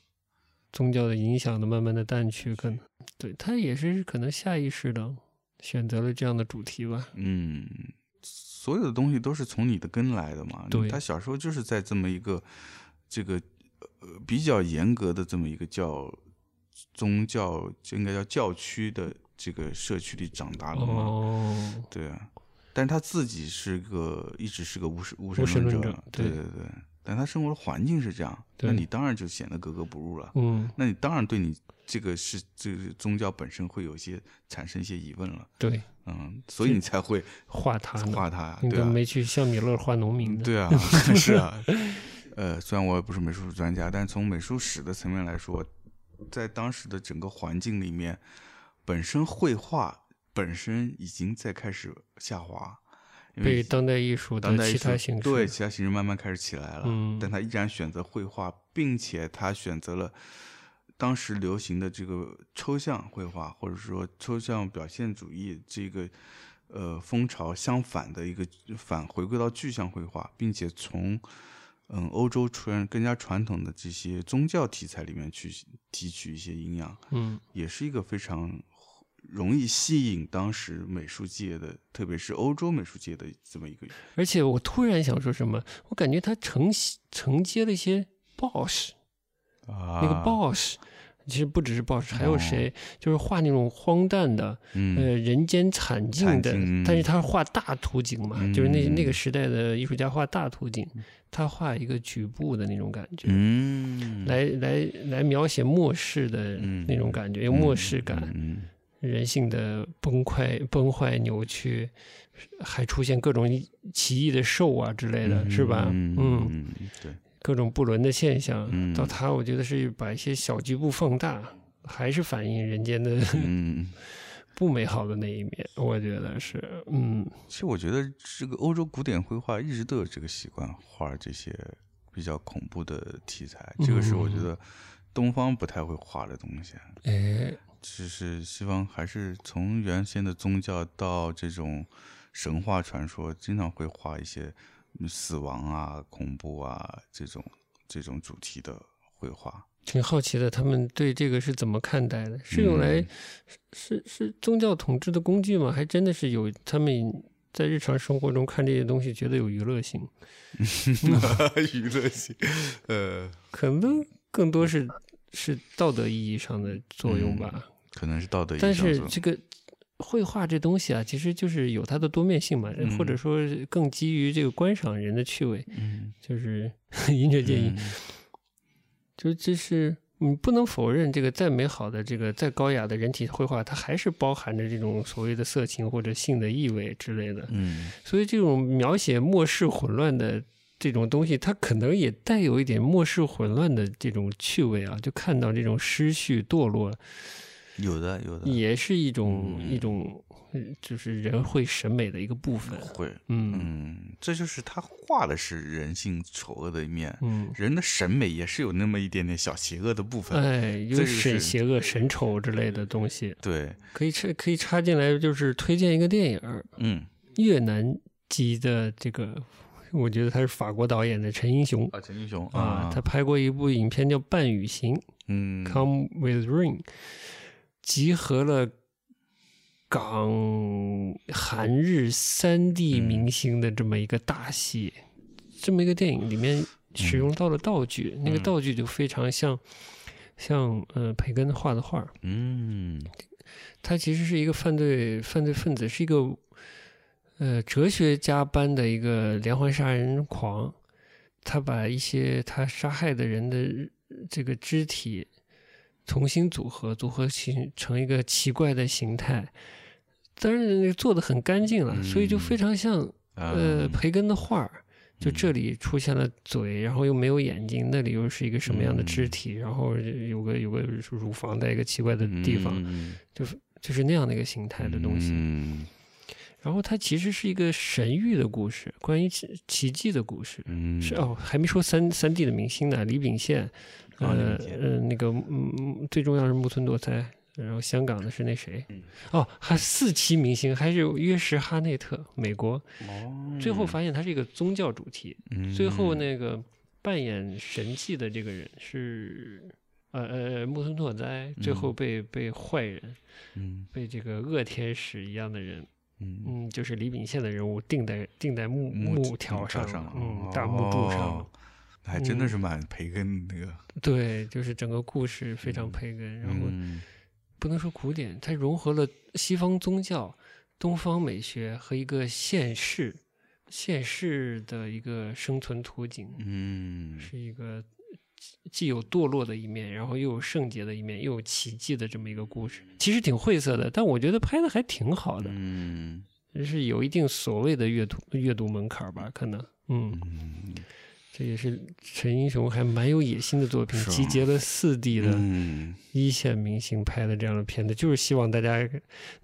宗教的影响的慢慢的淡去，可能对他也是可能下意识的选择了这样的主题吧。嗯，所有的东西都是从你的根来的嘛。对他小时候就是在这么一个这个呃比较严格的这么一个教宗教，应该叫教区的这个社区里长大的嘛。哦，对啊，但他自己是个一直是个无神无神无神论者，者对对对对。但他生活的环境是这样，那你当然就显得格格不入了。嗯，那你当然对你这个是这个宗教本身会有一些产生一些疑问了，对，嗯，所以你才会画他，画他，你对啊，都没去像米勒画农民的，对啊，是啊，呃，虽然我也不是美术专家，但从美术史的层面来说，在当时的整个环境里面，本身绘画本身已经在开始下滑，被当代艺术的当代其他形式，对其他形式慢慢开始起来了，嗯。但他依然选择绘画，并且他选择了当时流行的这个抽象绘画，或者说抽象表现主义这个呃风潮相反的一个反回归到具象绘画，并且从嗯欧洲传更加传统的这些宗教题材里面去提取一些营养，嗯，也是一个非常容易吸引当时美术界的，特别是欧洲美术界的这么一个而且我突然想说什么，我感觉他承承接了一些 Bosch 啊那个 Bosch。其实不只是 Bosch，还有谁？就是画那种荒诞的，呃，嗯人间惨境的，境但是他画大图景嘛，就是那嗯那个时代的艺术家画大图景，他画一个局部的那种感觉，嗯，来来来描写末世的嗯那种感觉，有末世感，嗯人性的崩溃、崩坏、扭曲，还出现各种奇异的兽啊之类的，是吧？嗯，对，各种不伦的现象，嗯到他我觉得是把一些小局部放大，还是反映人间的，不美好的那一面，我觉得是，嗯，其实我觉得这个欧洲古典绘画一直都有这个习惯，画这些比较恐怖的题材，这个是我觉得东方不太会画的东西。哎，只是西方还是从原先的宗教到这种神话传说，经常会画一些嗯死亡啊、恐怖啊这种这种主题的绘画。挺好奇的，他们对这个是怎么看待的？是用来、嗯是是宗教统治的工具吗？还真的是有他们在日常生活中看这些东西，觉得有娱乐性？娱乐性，呃，可能更多是是道德意义上的作用吧。可能是道德意义但是这个绘画这东西啊，其实就是有它的多面性嘛，嗯或者说更基于这个观赏人的趣味，嗯，就是 仁者见仁，嗯就这是你不能否认，这个再美好的这个再高雅的人体绘画，它还是包含着这种所谓的色情或者性的意味之类的。嗯所以这种描写末世混乱的这种东西，它可能也带有一点末世混乱的这种趣味啊，就看到这种失序堕落，有的有的也是一种、嗯一种，呃就是人会审美的一个部分。会，嗯嗯，这就是他画的是人性丑恶的一面，嗯，人的审美也是有那么一点点小邪恶的部分。哎，有这个是神邪恶、神丑之类的东西，对，可以插可以插进来，就是推荐一个电影，嗯，越南籍的这个，我觉得他是法国导演的陈英雄啊，陈英雄啊，他拍过一部影片叫《半雨行》嗯 （Come with Rain），集合了港、韩、日三 D 嗯。明星的这么一个大戏。这么一个电影里面使用到了道具，那个嗯。道具就非常像像呃培根画的画，嗯。他其实是一个犯罪犯罪分子，是一个呃哲学家般的一个连环杀人狂。他把一些他杀害的人的这个肢体重新组合，组合形成一个奇怪的形态。当然，那个做的很干净了，所以就非常像呃嗯培根的画儿。就这嗯里出现了嘴，然后又没有眼睛，那里又是一个什么样的肢嗯体？然后有个有个乳房在一个奇怪的地方，嗯就是那样的一个形态的东西。嗯然后它其实是一个神域的故事，关于奇奇迹的故事。嗯，是哦，还没说三三 D 的明星呢，李秉宪，呃呃，那个嗯，嗯最重要是木村拓哉，然后香港的是那谁嗯？哦，还四期明星，还是有约什哈内特，美国。哦，最后发现它是一个宗教主题，嗯最后那个扮演神迹的这个人是。呃呃，木村拓哉最后嗯被、被坏人，嗯被这个恶天使一样的人嗯。嗯，就是李秉宪的人物定在定在木木木条上上，嗯，大木柱上哦。还真的嗯是蛮培根那个，对，就是整个故事非常嗯培根，然后嗯。不能说古典，它融合了西方宗教、东方美学和一个现世现世的一个生存图景，嗯。是一个既既有堕落的一面，然后又有圣洁的一面，又有奇迹的这么一个故事。其实挺晦涩的，但我觉得拍的还挺好的。嗯。是有一定所谓的阅读阅读门槛吧，可能，嗯，嗯。这也是陈英雄还蛮有野心的作品，集结了四 D 的嗯。一线明星拍的这样的片子，就是希望大家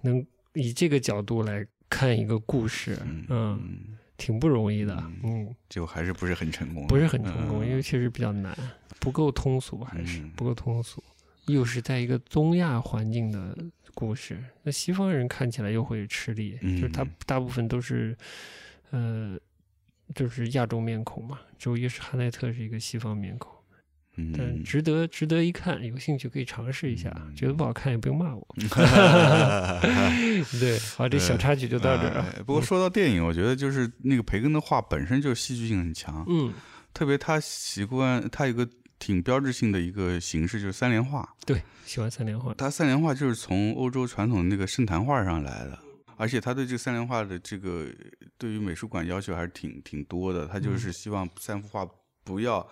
能以这个角度来看一个故事，嗯，挺不容易的，嗯就，还是不是很成功，不是很成功，嗯。因为确实比较难，不够通俗，还是嗯。不够通俗，又是在一个东亚环境的故事，那西方人看起来又会吃力，就是他嗯大部分都是，呃，就是亚洲面孔嘛，只有约什哈奈特是一个西方面孔，但嗯，值得值得一看，有兴趣可以尝试一下，嗯觉得不好看也不用骂我。对，好，这小插曲就到这儿不过说到电影，我觉得就是那个培根的画本身就戏剧性很强，嗯，特别他习惯他有个挺标志性的一个形式就是三联画，对，喜欢三联画。他三联画就是从欧洲传统的那个圣坛画上来的。而且他对这个三联画的这个对于美术馆要求还是挺挺多的，他就是希望三幅画不要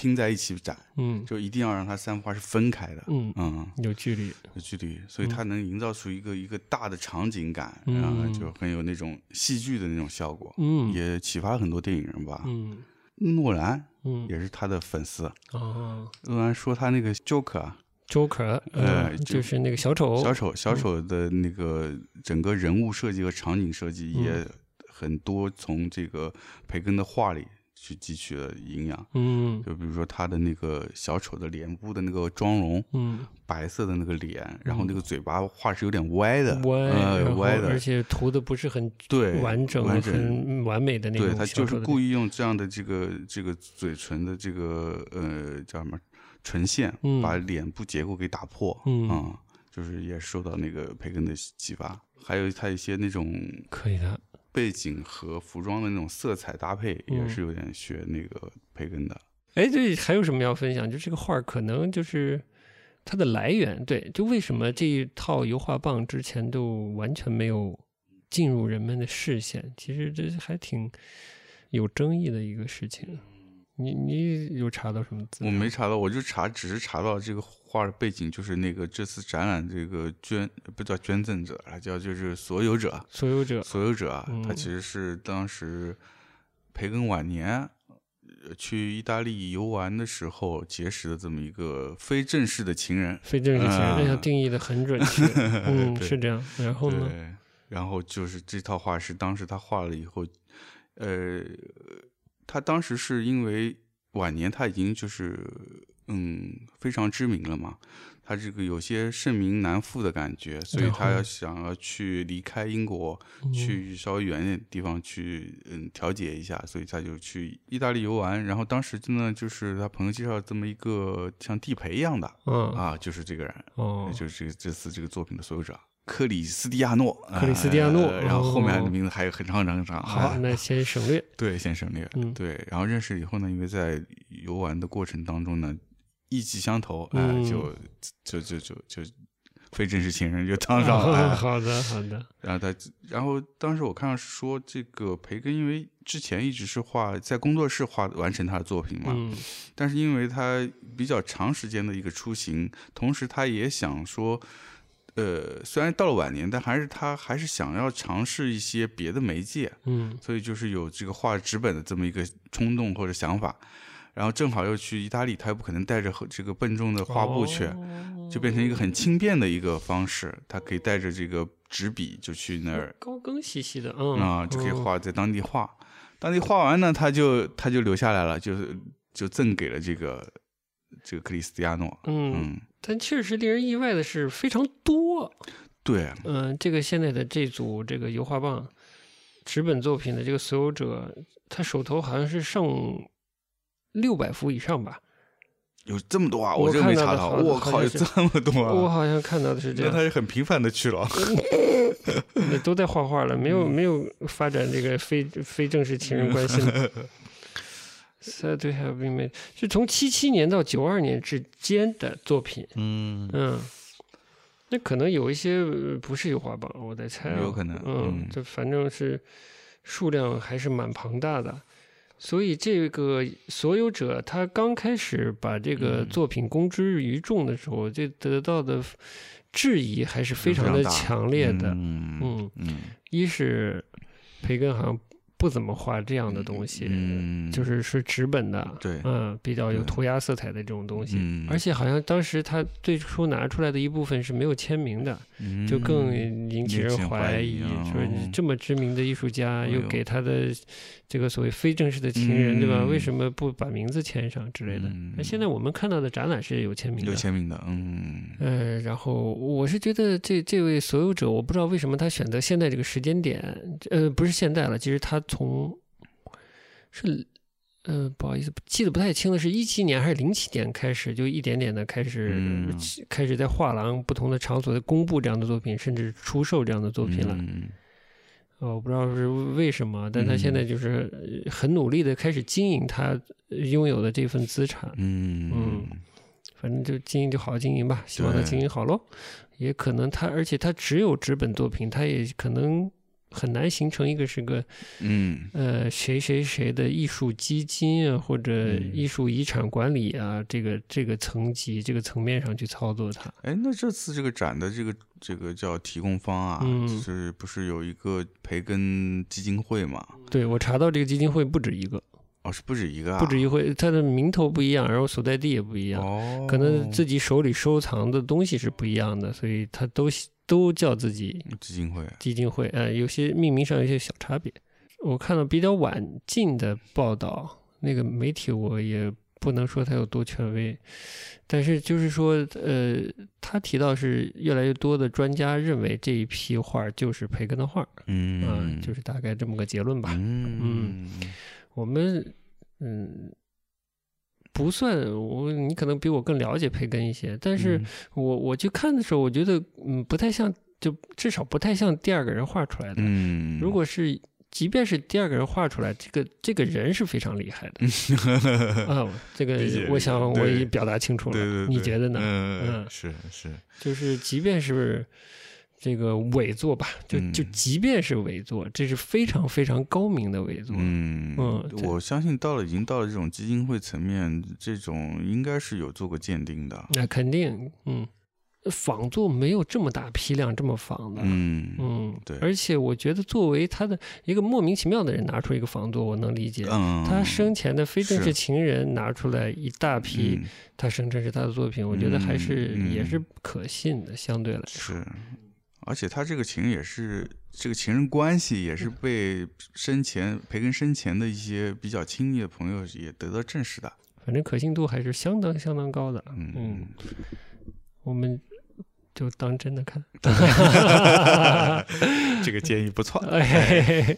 拼在一起展，嗯。就一定要让它三幅画是分开的，嗯，嗯，有距离。有距离，所以它能营造出一个一个大的场景感，嗯。然后就很有那种戏剧的那种效果，嗯。也启发了很多电影人吧。嗯。诺兰嗯。也是他的粉丝，哦诺兰说他那个 Joker 啊，，Joker，呃嗯，就就是那个小丑。小丑小丑的那个整个人物设计和场景设计嗯。也很多从这个培根的画里去汲取了营养。嗯。就比如说他的那个小丑的脸部的那个妆容，嗯，白色的那个脸，然后那个嘴巴画是有点歪的，歪，呃，歪的而，且涂的不是很对，完整、完整很完美的那种对他就是故意用这样的这个这个嘴唇的这个呃叫什么唇线，嗯。把脸部结构给打破，嗯。啊就是也受到那个培根的启发，还有他一些那种可以的。背景和服装的那种色彩搭配，也嗯是有点学那个培根的。哎，对，还有什么要分享？就这个画儿可能就是它的来源，对，就为什么这一套油画棒之前都完全没有进入人们的视线？其实这还挺有争议的一个事情。你你有查到什么资料？我没查到，我就查，只是查到这个画的背景，就是那个这次展览这个捐不叫捐赠者，啊叫就是所有者，所有者，所有者啊，他嗯其实是当时培根晚年呃去意大利游玩的时候结识的这么一个非正式的情人。非正式情人，啊哎呀，定义的很准确，嗯，是这样。然后呢？对，然后就是这套画是当时他画了以后，呃，他当时是因为晚年他已经就是嗯非常知名了嘛，他这个有些盛名难副的感觉，所以他要想要去离开英国，嗯去稍微远一点的地方去嗯调节一下，所以他就去意大利游玩。然后当时真的就是他朋友介绍这么一个像地陪一样的嗯，啊，就是这个人。哦，就是这个这次这个作品的所有者克里斯蒂亚诺，克里斯蒂亚诺呃然后后面哦的名字还有很长很长很长。好，啊那先省略。对，先省略。嗯对，然后认识以后呢，因为在游玩的过程当中呢，意气相投，哎、嗯就就就就就非正式情人就当上了。哎好的，好的。然后他，然后当时我看到说，这个培根因为之前一直是画在工作室画完成他的作品嘛，嗯但是因为他比较长时间的一个出行，同时他也想说，呃，虽然到了晚年，但还是他还是想要尝试一些别的媒介，嗯所以就是有这个画纸本的这么一个冲动或者想法。然后正好又去意大利，他又不可能带着这个笨重的画布去，哦就变成一个很轻便的一个方式。他可以带着这个纸笔就去那儿高更细细的，嗯啊，就可以嗯画在当地画。当地画完呢，他就他就留下来了，就是就赠给了这个这个克里斯蒂亚诺。嗯，嗯，但确实令人意外的是非常多。对，嗯，这个现在的这组这个油画棒纸本作品的这个所有者，他手头好像是上六百幅以上吧？有这么多啊！我这没查到，我靠，有这么多啊！我好像看到的是这样那他，也很频繁的去了。那都在画画了，没有嗯没有发展这个非非正式情人关系了。Said to have been made 是从七七年到九二年之间的作品，嗯，嗯，那可能有一些呃不是油画棒，我在猜、啊，有可能嗯嗯，这反正是数量还是蛮庞大的。所以这个所有者他刚开始把这个嗯作品公之于众的时候，这得到的质疑还是非常的强烈的。嗯嗯嗯一是培根好像不怎么画这样的东西，嗯，就是是纸本的，对嗯，比较有涂鸦色彩的这种东西。嗯而且好像当时他最初拿出来的一部分是没有签名的，就更引起人怀疑，说你这么知名的艺术家，又给他的这个所谓非正式的情人，对吧？嗯为什么不把名字签上之类的？嗯那现在我们看到的展览是有签名的。有签名的，嗯呃，然后我是觉得这这位所有者，我不知道为什么他选择现在这个时间点，呃，不是现在了，其实他从是呃，不好意思，记得不太清了，是一七年还是零七年开始，就一点点的开始、嗯开始在画廊不同的场所在公布这样的作品，甚至出售这样的作品了。嗯呃，我不知道是为什么，但他现在就是呃很努力的开始经营他拥有的这份资产。嗯嗯反正就经营就好好经营吧，希望他经营好喽。也可能他，而且他只有纸本作品，他也可能很难形成一个是个嗯呃谁谁谁的艺术基金啊，或者嗯艺术遗产管理啊，这个这个层级、这个层面上去操作它。哎，那这次这个展的这个这个叫提供方啊，嗯就是不是有一个培根基金会嘛？对我查到这个基金会不止一个，哦，是不止一个啊，不止一会，它的名头不一样，然后所在地也不一样。哦，可能自己手里收藏的东西是不一样的，所以它都都叫自己基金会，基金会，呃，有些命名上有些小差别。我看到比较晚近的报道，那个媒体我也不能说它有多权威，但是就是说，呃，他提到是越来越多的专家认为这一批画就是培根的画，嗯嗯，就是大概这么个结论吧。嗯我们嗯。不算我，你可能比我更了解培根一些，但是嗯我我去看的时候，我觉得嗯不太像，就至少不太像第二个人画出来的。嗯，如果是，即便是第二个人画出来，这个这个人是非常厉害的 啊。这个我想我已经表达清楚了，对对对，你觉得呢？嗯嗯，是是，就是即便是这个伪作吧，就就嗯即便是伪作，这是非常非常高明的伪作。嗯嗯我相信到了已经到了这种基金会层面，这种应该是有做过鉴定的。那肯定，嗯仿作没有这么大批量这么仿的。嗯嗯，对而且我觉得，作为他的一个莫名其妙的人拿出一个仿作，我能理解。嗯，他生前的非正式情人拿出来一大批，嗯他声称是他的作品，我觉得还是、也是可信的，相对来说。是，而且他这个情也是这个情人关系也是嗯被生前培根生前的一些比较亲密的朋友也得到证实的。反正可信度还是相当相当高的。嗯嗯，我们就当真的看。这个建议不错。哎，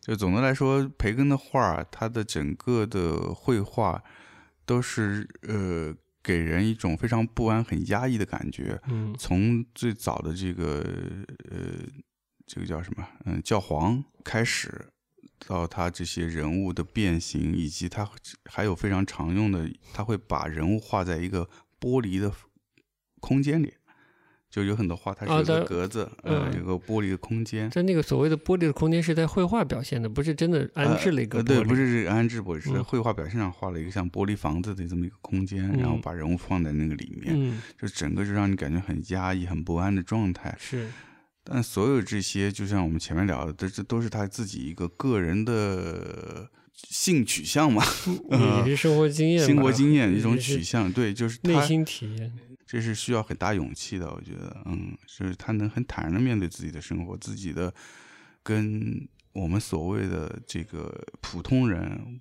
就总的来说，培根的画他，的整个的绘画都是呃给人一种非常不安、很压抑的感觉。嗯从最早的这个呃这个叫什么嗯教皇开始，到他这些人物的变形，以及他还有非常常用的，他会把人物画在一个玻璃的空间里。就有很多画，它是有啊对个格子，呃，嗯。有个玻璃的空间，在那个所谓的玻璃的空间是在绘画表现的，不是真的安置了一个玻璃。呃对，不是安置玻璃，是绘画表现上画了一个像玻璃房子的这么一个空间，然后嗯。把人物放在那个里面，嗯，就整个就让你感觉很压抑、很不安的状态。是，但所有这些，就像我们前面聊的，这这都是他自己一个个人的性取向嘛，也是生活经验，生活经验一种取向。对，就是，内心体验。这是需要很大勇气的。我觉得，嗯，就是他能很坦然的面对自己的生活，自己的跟我们所谓的这个普通人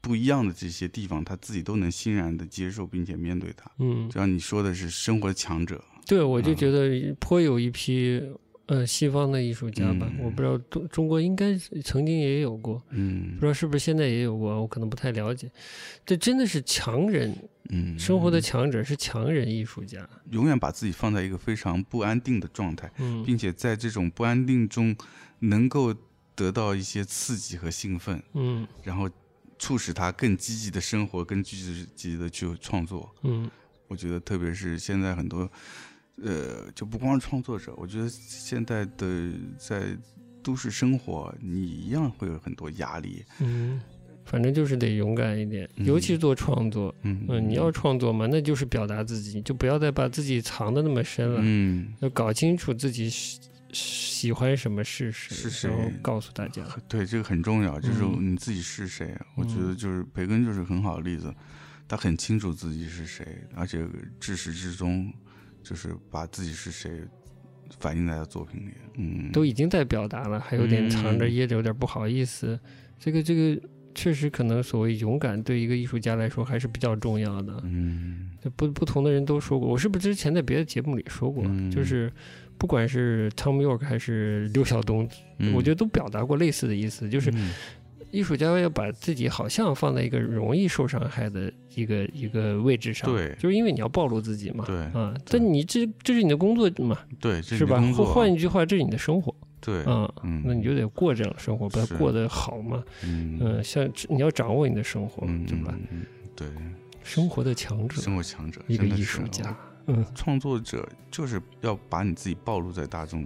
不一样的这些地方，他自己都能欣然的接受并且面对它。嗯，就像你说的是生活的强者，对，我就嗯觉得颇有一批呃西方的艺术家吧，嗯我不知道中中国应该曾经也有过，嗯不知道是不是现在也有过，我可能不太了解。这真的是强人，嗯，生活的强者是强人艺术家。永远把自己放在一个非常不安定的状态，嗯并且在这种不安定中能够得到一些刺激和兴奋，嗯然后促使他更积极的生活，更积极的去创作。嗯我觉得，特别是现在很多，呃，就不光是创作者，我觉得现在的在都市生活，你一样会有很多压力。嗯，反正就是得勇敢一点，嗯尤其是做创作。嗯嗯，你要创作嘛，那就是表达自己，就不要再把自己藏的那么深了，嗯，要搞清楚自己喜喜欢什么是谁，是谁然后告诉大家。对，这个很重要，就是嗯你自己是谁。我觉嗯得就是培根就是很好的例子，他很清楚自己是谁，而且至始至终就是把自己是谁反映在他作品里。嗯，都已经在表达了，还有点藏着嗯掖着，有点不好意思。这个这个确实可能所谓勇敢，对一个艺术家来说还是比较重要的。嗯不不同的人都说过，我是不是之前在别的节目里说过？嗯就是不管是 Tom York 还是刘晓东，嗯，我觉得都表达过类似的意思，就是嗯艺术家要把自己好像放在一个容易受伤害的一个一个位置上，对就是因为你要暴露自己嘛。对啊，但你这这是你的工作嘛，对，这是吧？或换一句话，这是你的生活。对，嗯，嗯，那你就得过这样的生活，把是它过得好嘛。嗯嗯，像你要掌握你的生活，嗯对吧？对，生活的强者，生活强者，一个艺术家。嗯创作者就是要把你自己暴露在大众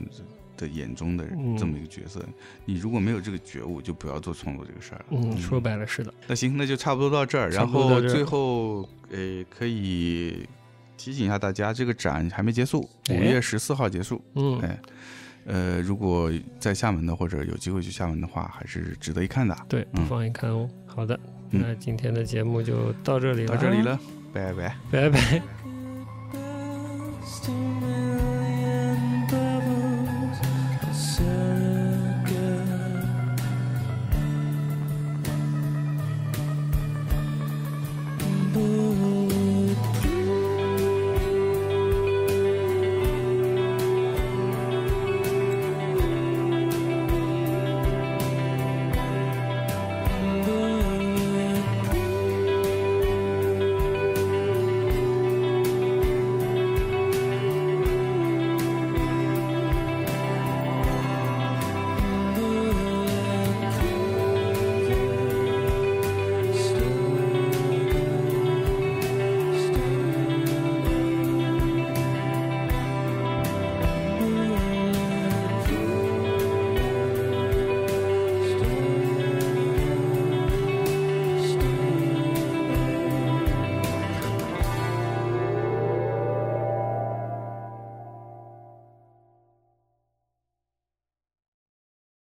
的眼中的嗯这么一个角色。你如果没有这个觉悟，就不要做创作这个事儿了。嗯，说白了是的。那行，那就差不多到这儿。然后最后，呃，可以提醒一下大家，这个展还没结束，哎五月十四号结束。嗯，哎，呃，如果在厦门的或者有机会去厦门的话，还是值得一看的。对，不嗯妨一看哦。好的，嗯那今天的节目就到这里了，到这里，了，拜拜。拜拜。